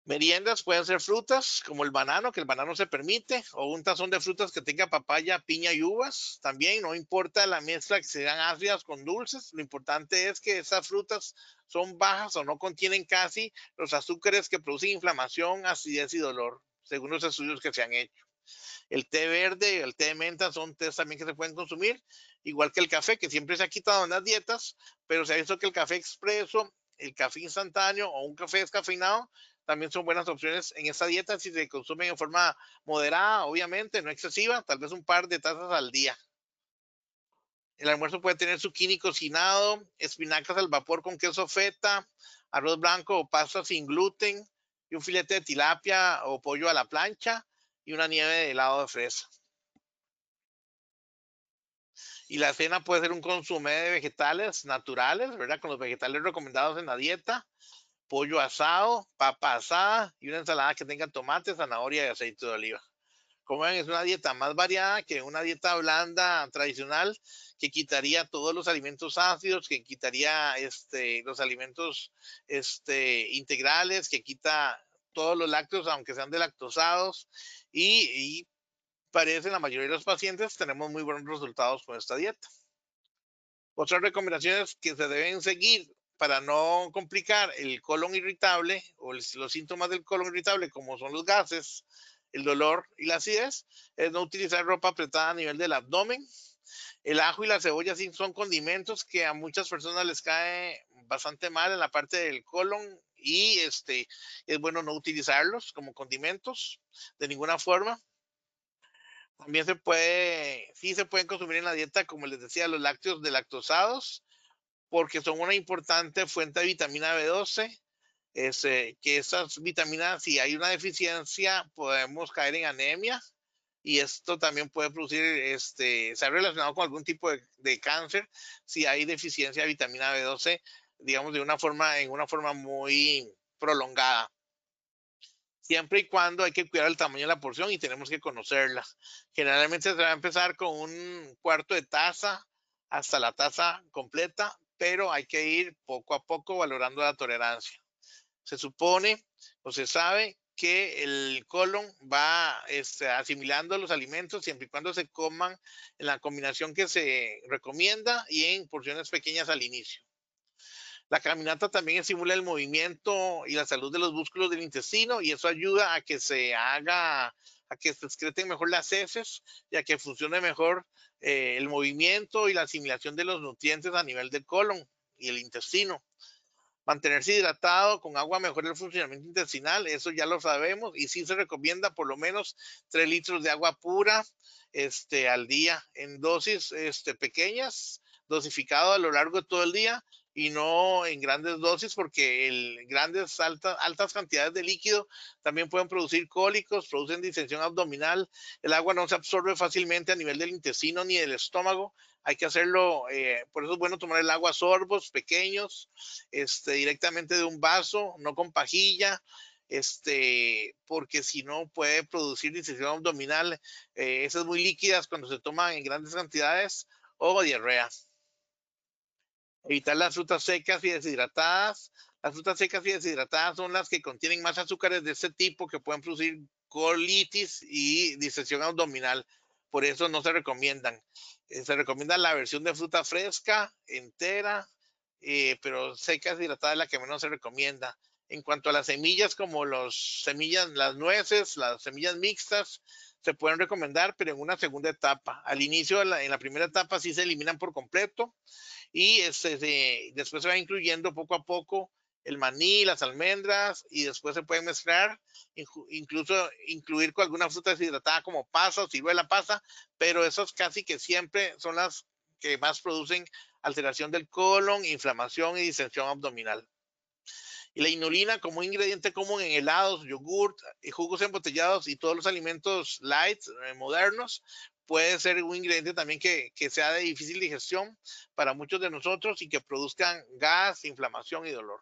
Meriendas pueden ser frutas como el banano, que el banano se permite, o un tazón de frutas que tenga papaya, piña y uvas. También no importa la mezcla que sean ácidas con dulces, lo importante es que esas frutas son bajas o no contienen casi los azúcares que producen inflamación, acidez y dolor, según los estudios que se han hecho. El té verde, el té de menta son tés también que se pueden consumir, igual que el café, que siempre se ha quitado en las dietas, pero se ha visto que el café expreso, el café instantáneo o un café descafeinado también son buenas opciones en esta dieta si se consumen en forma moderada, obviamente, no excesiva, tal vez un par de tazas al día. El almuerzo puede tener zucchini cocinado, espinacas al vapor con queso feta, arroz blanco o pasta sin gluten y un filete de tilapia o pollo a la plancha y una nieve de helado de fresa. Y la cena puede ser un consumo de vegetales naturales, ¿verdad? Con los vegetales recomendados en la dieta, pollo asado, papa asada y una ensalada que tenga tomate, zanahoria y aceite de oliva. Como ven, es una dieta más variada que una dieta blanda tradicional que quitaría todos los alimentos ácidos, que quitaría este, los alimentos este, integrales, que quita todos los lácteos, aunque sean de lactosados, y, y parece la mayoría de los pacientes tenemos muy buenos resultados con esta dieta. Otras recomendaciones que se deben seguir para no complicar el colon irritable o los síntomas del colon irritable, como son los gases, el dolor y la acidez, es no utilizar ropa apretada a nivel del abdomen. El ajo y la cebolla sí son condimentos que a muchas personas les cae bastante mal en la parte del colon y este es bueno no utilizarlos como condimentos de ninguna forma. También se puede, sí se pueden consumir en la dieta, como les decía, los lácteos de lactosados, porque son una importante fuente de vitamina B12. Es, eh, que esas vitaminas, si hay una deficiencia, podemos caer en anemia y esto también puede producir, este, se ha relacionado con algún tipo de, de, cáncer si hay deficiencia de vitamina B12, digamos, de una forma, en una forma muy prolongada siempre y cuando hay que cuidar el tamaño de la porción y tenemos que conocerla. Generalmente se va a empezar con un cuarto de taza hasta la taza completa, pero hay que ir poco a poco valorando la tolerancia. Se supone o se sabe que el colon va este, asimilando los alimentos siempre y cuando se coman en la combinación que se recomienda y en porciones pequeñas al inicio. La caminata también estimula el movimiento y la salud de los músculos del intestino y eso ayuda a que se haga, a que se excreten mejor las heces y a que funcione mejor eh, el movimiento y la asimilación de los nutrientes a nivel del colon y el intestino. Mantenerse hidratado con agua mejora el funcionamiento intestinal, eso ya lo sabemos, y sí se recomienda por lo menos 3 litros de agua pura este, al día en dosis este, pequeñas, dosificado a lo largo de todo el día, y no en grandes dosis porque el, grandes altas, altas cantidades de líquido también pueden producir cólicos, producen distensión abdominal, el agua no se absorbe fácilmente a nivel del intestino ni del estómago, hay que hacerlo, eh, por eso es bueno tomar el agua a sorbos pequeños, este, directamente de un vaso, no con pajilla, este, porque si no puede producir distensión abdominal, eh, esas muy líquidas cuando se toman en grandes cantidades o diarrea. Evitar las frutas secas y deshidratadas. Las frutas secas y deshidratadas son las que contienen más azúcares de este tipo que pueden producir colitis y distensión abdominal. Por eso no se recomiendan. Eh, se recomienda la versión de fruta fresca, entera, eh, pero seca deshidratada es la que menos se recomienda. En cuanto a las semillas, como las semillas, las nueces, las semillas mixtas, se pueden recomendar, pero en una segunda etapa. Al inicio, en la primera etapa, sí se eliminan por completo y este, después se va incluyendo poco a poco el maní, las almendras y después se pueden mezclar, incluso incluir con alguna fruta deshidratada como pasa o ciruela pasa, pero esos casi que siempre son las que más producen alteración del colon, inflamación y distensión abdominal. Y la inulina como ingrediente común en helados, yogurt, jugos embotellados y todos los alimentos light eh, modernos puede ser un ingrediente también que, que, sea de difícil digestión para muchos de nosotros y que produzcan gas, inflamación y dolor.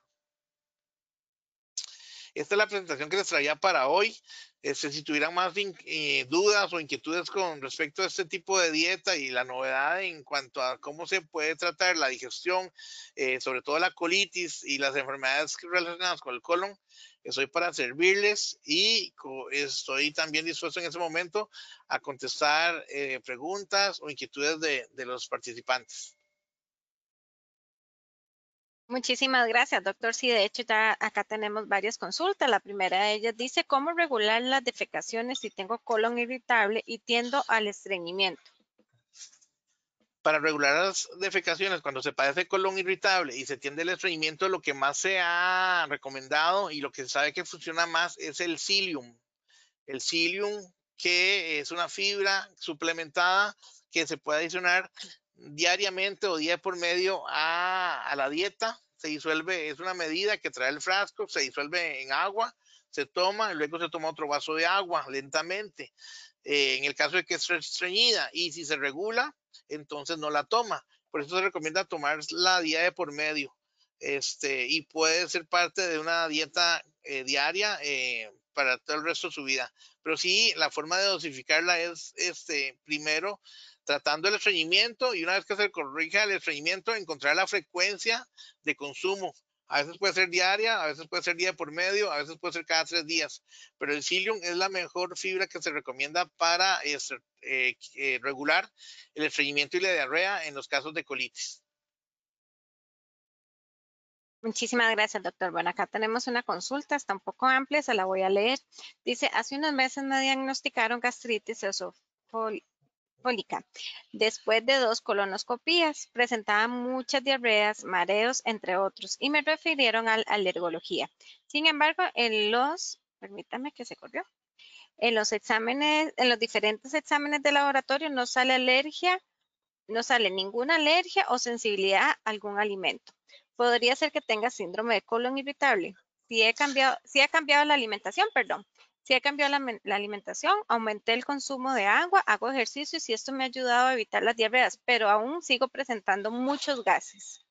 Esta es la presentación que les traía para hoy. Este, si tuvieran más eh, dudas o inquietudes con respecto a este tipo de dieta y la novedad en cuanto a cómo se puede tratar la digestión, eh, sobre todo la colitis y las enfermedades relacionadas con el colon, estoy para servirles y estoy también dispuesto en ese momento a contestar eh, preguntas o inquietudes de, de los participantes. Muchísimas gracias, doctor. Sí, de hecho, ya acá tenemos varias consultas. La primera de ellas dice, ¿cómo regular las defecaciones si tengo colon irritable y tiendo al estreñimiento? Para regular las defecaciones, cuando se padece colon irritable y se tiende al estreñimiento, lo que más se ha recomendado y lo que se sabe que funciona más es el psyllium. El psyllium, que es una fibra suplementada que se puede adicionar diariamente o día por medio a, a la dieta se disuelve, es una medida que trae el frasco, se disuelve en agua, se toma, y luego se toma otro vaso de agua lentamente. Eh, en el caso de que es estreñida y si se regula, entonces no la toma. Por eso se recomienda tomar la de por medio. Este, y puede ser parte de una dieta eh, diaria eh, para todo el resto de su vida. Pero sí, la forma de dosificarla es, este, primero, tratando el estreñimiento y una vez que se corrija el estreñimiento, encontrar la frecuencia de consumo. A veces puede ser diaria, a veces puede ser día por medio, a veces puede ser cada tres días, pero el psyllium es la mejor fibra que se recomienda para este, eh, eh, regular el estreñimiento y la diarrea en los casos de colitis. Muchísimas gracias, doctor. Bueno, acá tenemos una consulta, está un poco amplia, se la voy a leer. Dice, hace unos meses me diagnosticaron gastritis Después de dos colonoscopías, presentaba muchas diarreas, mareos, entre otros, y me refirieron a alergología. Sin embargo, en los, permítame que se corrió, en los exámenes, en los diferentes exámenes de laboratorio no sale alergia, no sale ninguna alergia o sensibilidad a algún alimento. Podría ser que tenga síndrome de colon irritable. Si he cambiado, si ha cambiado la alimentación, perdón. Si he cambiado la, alimentación, aumenté el consumo de agua, hago ejercicios y esto me ha ayudado a evitar las diarreas, pero aún sigo presentando muchos gases.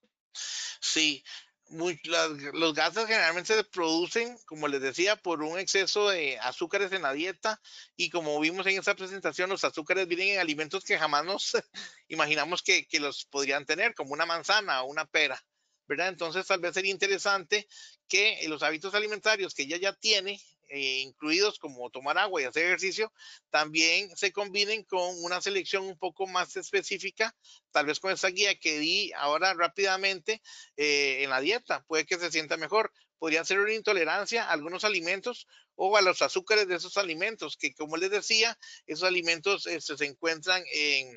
Sí, los gases generalmente se producen, como les decía, por un exceso de azúcares en la dieta y como vimos en esta presentación, los azúcares vienen en alimentos que jamás nos imaginamos que, que los podrían tener, como una manzana o una pera. ¿verdad? Entonces tal vez sería interesante que los hábitos alimentarios que ella ya tiene eh, incluidos como tomar agua y hacer ejercicio, también se combinen con una selección un poco más específica, tal vez con esa guía que di ahora rápidamente eh, en la dieta, puede que se sienta mejor. Podría ser una intolerancia a algunos alimentos o a los azúcares de esos alimentos, que como les decía, esos alimentos este, se encuentran en,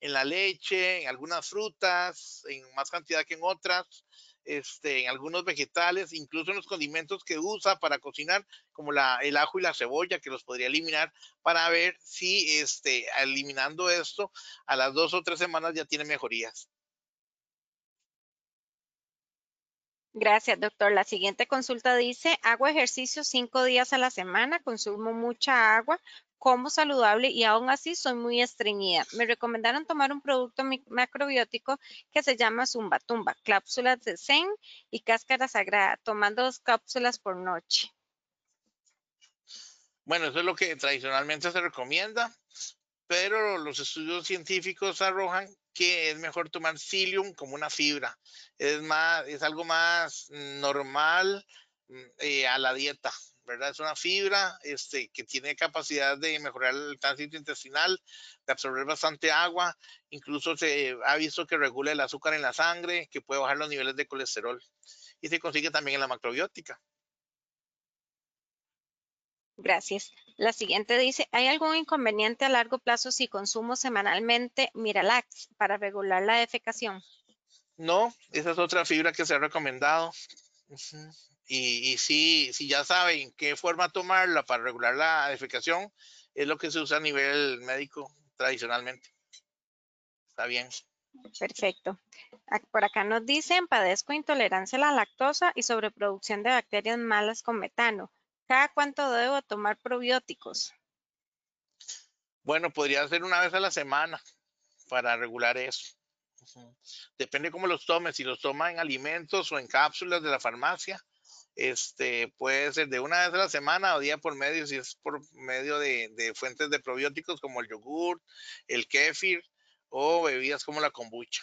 en la leche, en algunas frutas, en más cantidad que en otras este, en algunos vegetales, incluso en los condimentos que usa para cocinar, como la, el ajo y la cebolla, que los podría eliminar para ver si este, eliminando esto a las dos o tres semanas ya tiene mejorías. Gracias, doctor. La siguiente consulta dice, hago ejercicio cinco días a la semana, consumo mucha agua, como saludable y aún así soy muy estreñida. Me recomendaron tomar un producto macrobiótico que se llama Zumba Tumba, cápsulas de zen y cáscara sagrada, tomando dos cápsulas por noche. Bueno, eso es lo que tradicionalmente se recomienda, pero los estudios científicos arrojan que es mejor tomar psyllium como una fibra. Es más, es algo más normal mm, eh, a la dieta. ¿Verdad? Es una fibra este, que tiene capacidad de mejorar el tránsito intestinal, de absorber bastante agua, incluso se ha visto que regula el azúcar en la sangre, que puede bajar los niveles de colesterol y se consigue también en la macrobiótica. Gracias. La siguiente dice, ¿hay algún inconveniente a largo plazo si consumo semanalmente Miralax para regular la defecación? No, esa es otra fibra que se ha recomendado. Y, si, si ya saben qué forma tomarla para regular la defecación, es lo que se usa a nivel médico tradicionalmente. Está bien. Perfecto. Por acá nos dicen, padezco intolerancia a la lactosa y sobreproducción de bacterias malas con metano. ¿Cada cuánto debo tomar probióticos? Bueno, podría ser una vez a la semana para regular eso. Depende cómo los tomes, si los toma en alimentos o en cápsulas de la farmacia, este, puede ser de una vez a la semana o día por medio, si es por medio de, fuentes de probióticos como el yogur, el kéfir o bebidas como la kombucha.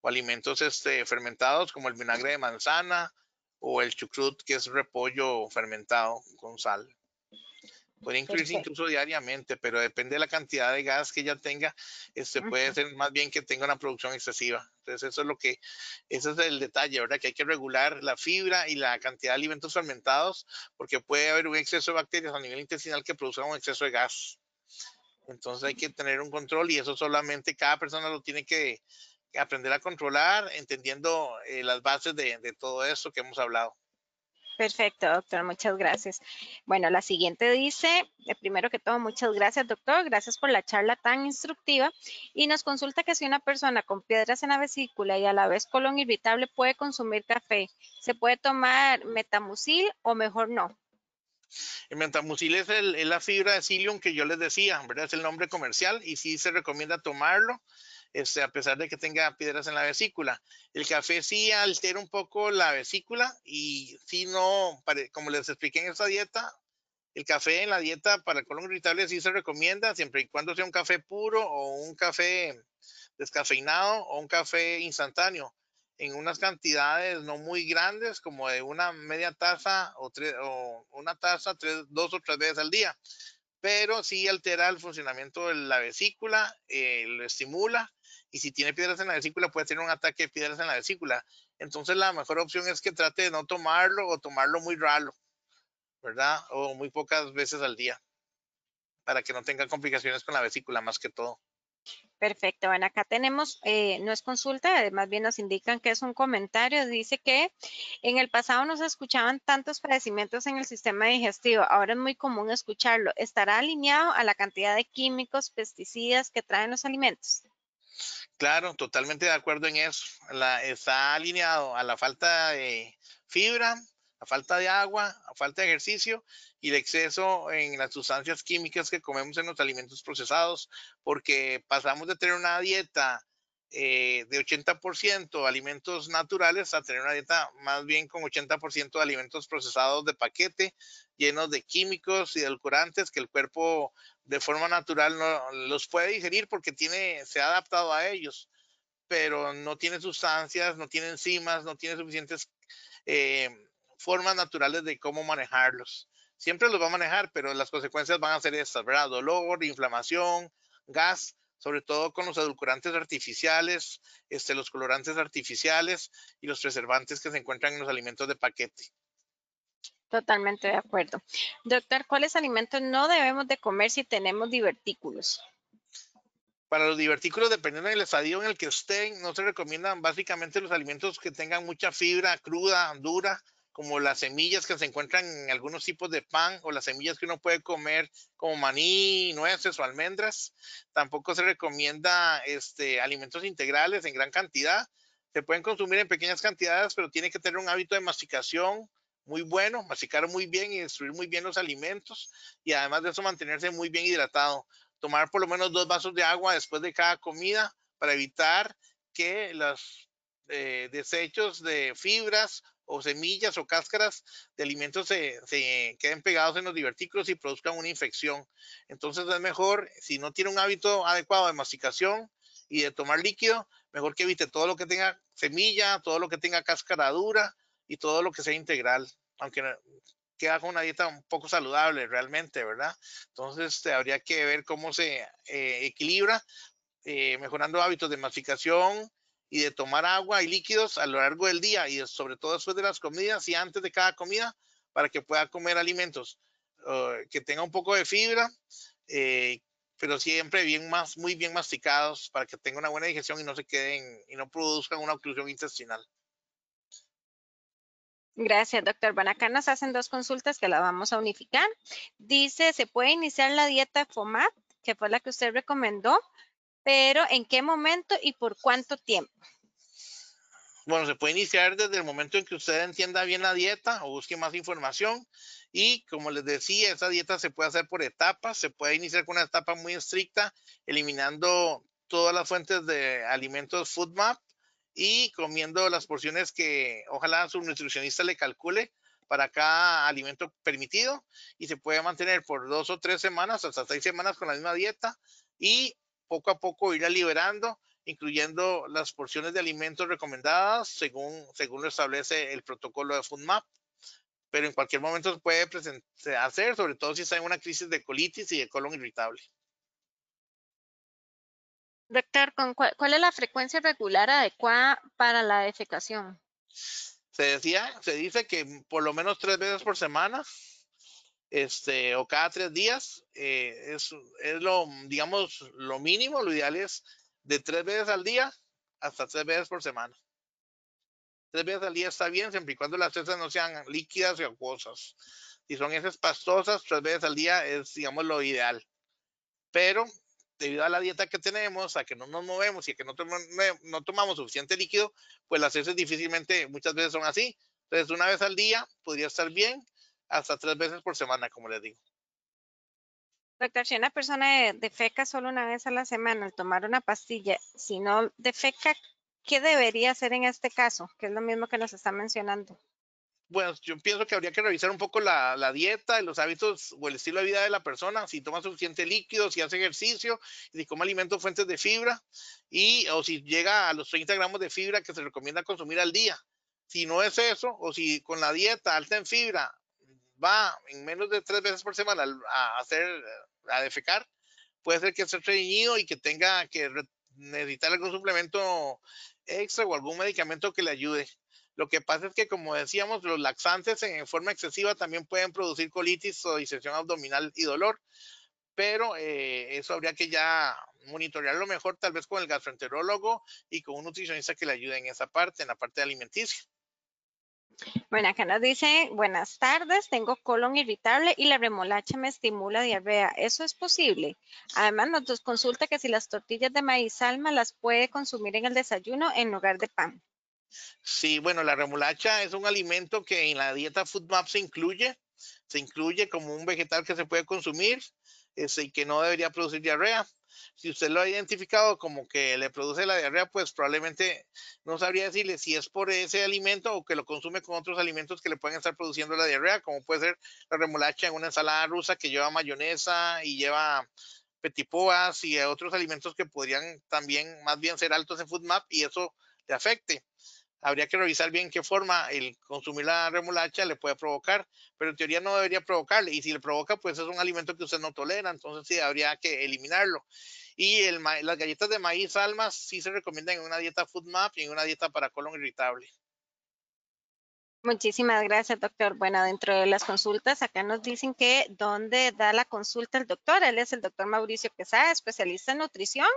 O alimentos este, fermentados como el vinagre de manzana o el chucrut, que es repollo fermentado con sal. Puede incluirse incluso diariamente, pero depende de la cantidad de gas que ella tenga. Este puede ser más bien que tenga una producción excesiva. Entonces, eso es lo que, ese es el detalle, ¿verdad? Que hay que regular la fibra y la cantidad de alimentos fermentados, porque puede haber un exceso de bacterias a nivel intestinal que produzcan un exceso de gas. Entonces hay que tener un control y eso solamente cada persona lo tiene que, aprender a controlar, entendiendo eh, las bases de, de todo esto que hemos hablado. Perfecto, doctor. Muchas gracias. Bueno, la siguiente dice, eh, primero que todo, muchas gracias, doctor. Gracias por la charla tan instructiva. Y nos consulta que si una persona con piedras en la vesícula y a la vez colon irritable puede consumir café, ¿se puede tomar metamucil o mejor no? El metamucil es, el, la fibra de psyllium que yo les decía, ¿verdad? Es el nombre comercial y sí se recomienda tomarlo. Este, a pesar de que tenga piedras en la vesícula. El café sí altera un poco la vesícula y si no, como les expliqué en esta dieta, el café en la dieta para el colon irritable sí se recomienda siempre y cuando sea un café puro o un café descafeinado o un café instantáneo en unas cantidades no muy grandes como de una media taza o, o una taza tres, dos o tres veces al día pero sí altera el funcionamiento de la vesícula, eh, lo estimula y si tiene piedras en la vesícula puede tener un ataque de piedras en la vesícula. Entonces la mejor opción es que trate de no tomarlo o tomarlo muy raro, ¿verdad? O muy pocas veces al día para que no tenga complicaciones con la vesícula más que todo. Perfecto. Bueno, acá tenemos, eh, no es consulta, más bien nos indican que es un comentario. Dice que en el pasado no se escuchaban tantos padecimientos en el sistema digestivo. Ahora es muy común escucharlo. ¿Estará alineado a la cantidad de químicos, pesticidas que traen los alimentos? Claro, totalmente de acuerdo en eso. está alineado a la falta de fibra, a falta de agua, a falta de ejercicio y el exceso en las sustancias químicas que comemos en los alimentos procesados, porque pasamos de tener una dieta eh, de 80% alimentos naturales a tener una dieta más bien con 80% de alimentos procesados de paquete, llenos de químicos y edulcorantes que el cuerpo de forma natural no los puede digerir porque tiene, se ha adaptado a ellos, pero no tiene sustancias, no tiene enzimas, no tiene suficientes eh, formas naturales de cómo manejarlos. Siempre los va a manejar, pero las consecuencias van a ser estas, ¿verdad? Dolor, inflamación, gas, sobre todo con los edulcorantes artificiales, este, los colorantes artificiales y los preservantes que se encuentran en los alimentos de paquete. Totalmente de acuerdo. Doctor, ¿cuáles alimentos no debemos de comer si tenemos divertículos? Para los divertículos, dependiendo del estadio en el que estén, no se recomiendan básicamente los alimentos que tengan mucha fibra cruda, dura, como las semillas que se encuentran en algunos tipos de pan o las semillas que uno puede comer como maní, nueces o almendras. Tampoco se recomienda este, alimentos integrales en gran cantidad. Se pueden consumir en pequeñas cantidades, pero tiene que tener un hábito de masticación muy bueno, masticar muy bien y destruir muy bien los alimentos y además de eso mantenerse muy bien hidratado. Tomar por lo menos dos vasos de agua después de cada comida para evitar que los eh, desechos de fibras o semillas o cáscaras de alimentos se, queden pegados en los divertículos y produzcan una infección. Entonces es mejor, si no tiene un hábito adecuado de masticación y de tomar líquido, mejor que evite todo lo que tenga semilla, todo lo que tenga cáscara dura y todo lo que sea integral, aunque queda con una dieta un poco saludable realmente, ¿verdad? Entonces este, habría que ver cómo se eh, equilibra, eh, mejorando hábitos de masticación, y de tomar agua y líquidos a lo largo del día y sobre todo después de las comidas y antes de cada comida para que pueda comer alimentos uh, que tenga un poco de fibra, eh, pero siempre bien más, muy bien masticados para que tenga una buena digestión y no se queden y no produzcan una oclusión intestinal. Gracias, doctor. Bueno, acá nos hacen dos consultas que las vamos a unificar. Dice, ¿se puede iniciar la dieta FOMAT, que fue la que usted recomendó, pero ¿en qué momento y por cuánto tiempo? Bueno, se puede iniciar desde el momento en que usted entienda bien la dieta o busque más información. Y como les decía, esa dieta se puede hacer por etapas. Se puede iniciar con una etapa muy estricta, eliminando todas las fuentes de alimentos FoodMap y comiendo las porciones que ojalá su nutricionista le calcule para cada alimento permitido y se puede mantener por dos o tres semanas, hasta seis semanas con la misma dieta y poco a poco irá liberando, incluyendo las porciones de alimentos recomendadas según, según lo establece el protocolo de FoodMap. Pero en cualquier momento puede hacer, sobre todo si está en una crisis de colitis y de colon irritable. Doctor, ¿cuál, es la frecuencia regular adecuada para la defecación? Se decía, se dice que por lo menos tres veces por semana este, o cada tres días, eh, es, es, lo, digamos, lo mínimo, lo ideal es de tres veces al día hasta tres veces por semana. Tres veces al día está bien, siempre y cuando las heces no sean líquidas y acuosas. Si son heces pastosas, tres veces al día es, digamos, lo ideal. Pero debido a la dieta que tenemos, a que no nos movemos y a que no, no tomamos suficiente líquido, pues las heces difícilmente muchas veces son así. Entonces, una vez al día podría estar bien, hasta tres veces por semana, como les digo. Doctor, si una persona defeca solo una vez a la semana al tomar una pastilla, si no defeca, ¿qué debería hacer en este caso? Que es lo mismo que nos está mencionando. Bueno, yo pienso que habría que revisar un poco la, la dieta, los hábitos o el estilo de vida de la persona, si toma suficiente líquido, si hace ejercicio, si come alimentos fuentes de fibra y o si llega a los 30 gramos de fibra que se recomienda consumir al día. Si no es eso, o si con la dieta alta en fibra va en menos de tres veces por semana a hacer, a defecar, puede ser que esté estreñido y que tenga que necesitar algún suplemento extra o algún medicamento que le ayude. Lo que pasa es que, como decíamos, los laxantes en forma excesiva también pueden producir colitis o disensión abdominal y dolor, pero eh, eso habría que ya monitorearlo mejor, tal vez con el gastroenterólogo y con un nutricionista que le ayude en esa parte, en la parte alimenticia. Bueno, acá nos dice, buenas tardes, tengo colon irritable y la remolacha me estimula diarrea. ¿Eso es posible? Además, nos consulta que si las tortillas de maíz alma las puede consumir en el desayuno en lugar de pan. Sí, bueno, la remolacha es un alimento que en la dieta FoodMap se incluye. Se incluye como un vegetal que se puede consumir este, y que no debería producir diarrea. Si usted lo ha identificado como que le produce la diarrea, pues probablemente no sabría decirle si es por ese alimento o que lo consume con otros alimentos que le pueden estar produciendo la diarrea, como puede ser la remolacha en una ensalada rusa que lleva mayonesa y lleva petipoas y otros alimentos que podrían también más bien ser altos en FoodMap y eso le afecte habría que revisar bien qué forma el consumir la remolacha le puede provocar, pero en teoría no debería provocarle. Y si le provoca, pues es un alimento que usted no tolera, entonces sí habría que eliminarlo. Y el, las galletas de maíz almas sí se recomiendan en una dieta food map y en una dieta para colon irritable. Muchísimas gracias, doctor. Bueno, dentro de las consultas, acá nos dicen que dónde da la consulta el doctor. Él es el doctor Mauricio Quesada, especialista en nutrición,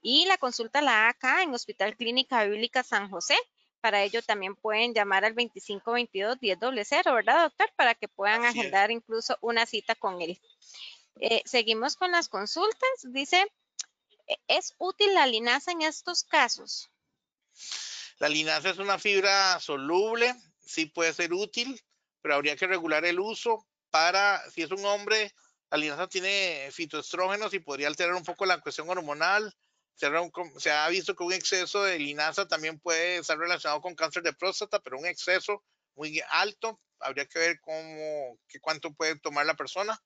y la consulta la acá en Hospital Clínica Bíblica San José. Para ello también pueden llamar al 2522-1000, ¿verdad, doctor? Para que puedan agendar incluso una cita con él. Eh, seguimos con las consultas. Dice, ¿e-, ¿es útil la linaza en estos casos? La linaza es una fibra soluble, sí puede ser útil, pero habría que regular el uso para, si es un hombre, la linaza tiene fitoestrógenos y podría alterar un poco la cuestión hormonal se ha visto que un exceso de linaza también puede estar relacionado con cáncer de próstata, pero un exceso muy alto, habría que ver cómo, qué cuánto puede tomar la persona,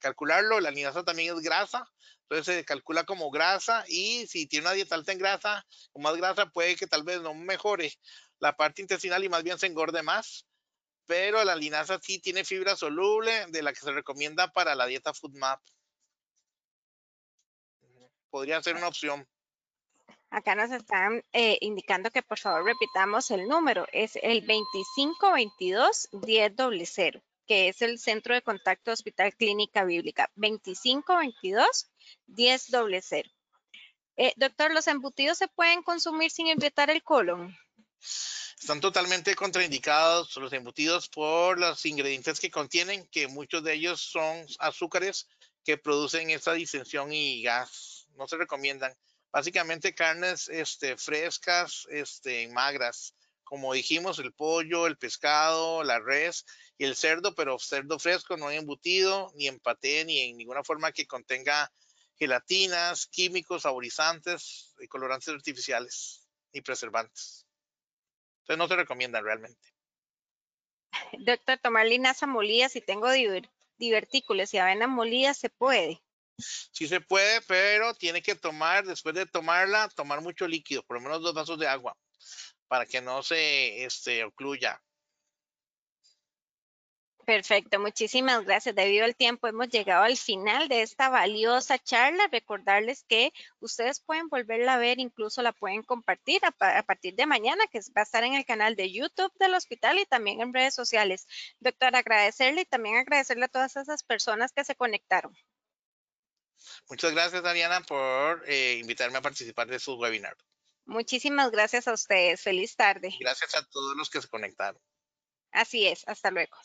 calcularlo. La linaza también es grasa, entonces se calcula como grasa y si tiene una dieta alta en grasa o más grasa, puede que tal vez no mejore la parte intestinal y más bien se engorde más. Pero la linaza sí tiene fibra soluble de la que se recomienda para la dieta FoodMap podría ser una opción. Acá nos están eh, indicando que por favor repitamos el número. Es el 2522-1000, que es el Centro de Contacto Hospital Clínica Bíblica. 2522-1000. Eh, doctor, ¿los embutidos se pueden consumir sin irritar el colon? Están totalmente contraindicados los embutidos por los ingredientes que contienen, que muchos de ellos son azúcares que producen esa disensión y gas no se recomiendan. Básicamente carnes este, frescas, este, magras, como dijimos, el pollo, el pescado, la res y el cerdo, pero cerdo fresco, no embutido, ni en paté, ni en ninguna forma que contenga gelatinas, químicos, saborizantes y colorantes artificiales y preservantes. Entonces no se recomienda realmente. Doctor, tomar linaza molida si tengo divertículos y avena molida se puede. Sí se puede, pero tiene que tomar, después de tomarla, tomar mucho líquido, por lo menos dos vasos de agua, para que no se este, ocluya. Perfecto, muchísimas gracias. Debido al tiempo hemos llegado al final de esta valiosa charla. Recordarles que ustedes pueden volverla a ver, incluso la pueden compartir a, partir de mañana, que va a estar en el canal de YouTube del hospital y también en redes sociales. Doctor, agradecerle y también agradecerle a todas esas personas que se conectaron. Muchas gracias, Ariana, por eh, invitarme a participar de su webinar. Muchísimas gracias a ustedes. Feliz tarde. Gracias a todos los que se conectaron. Así es. Hasta luego.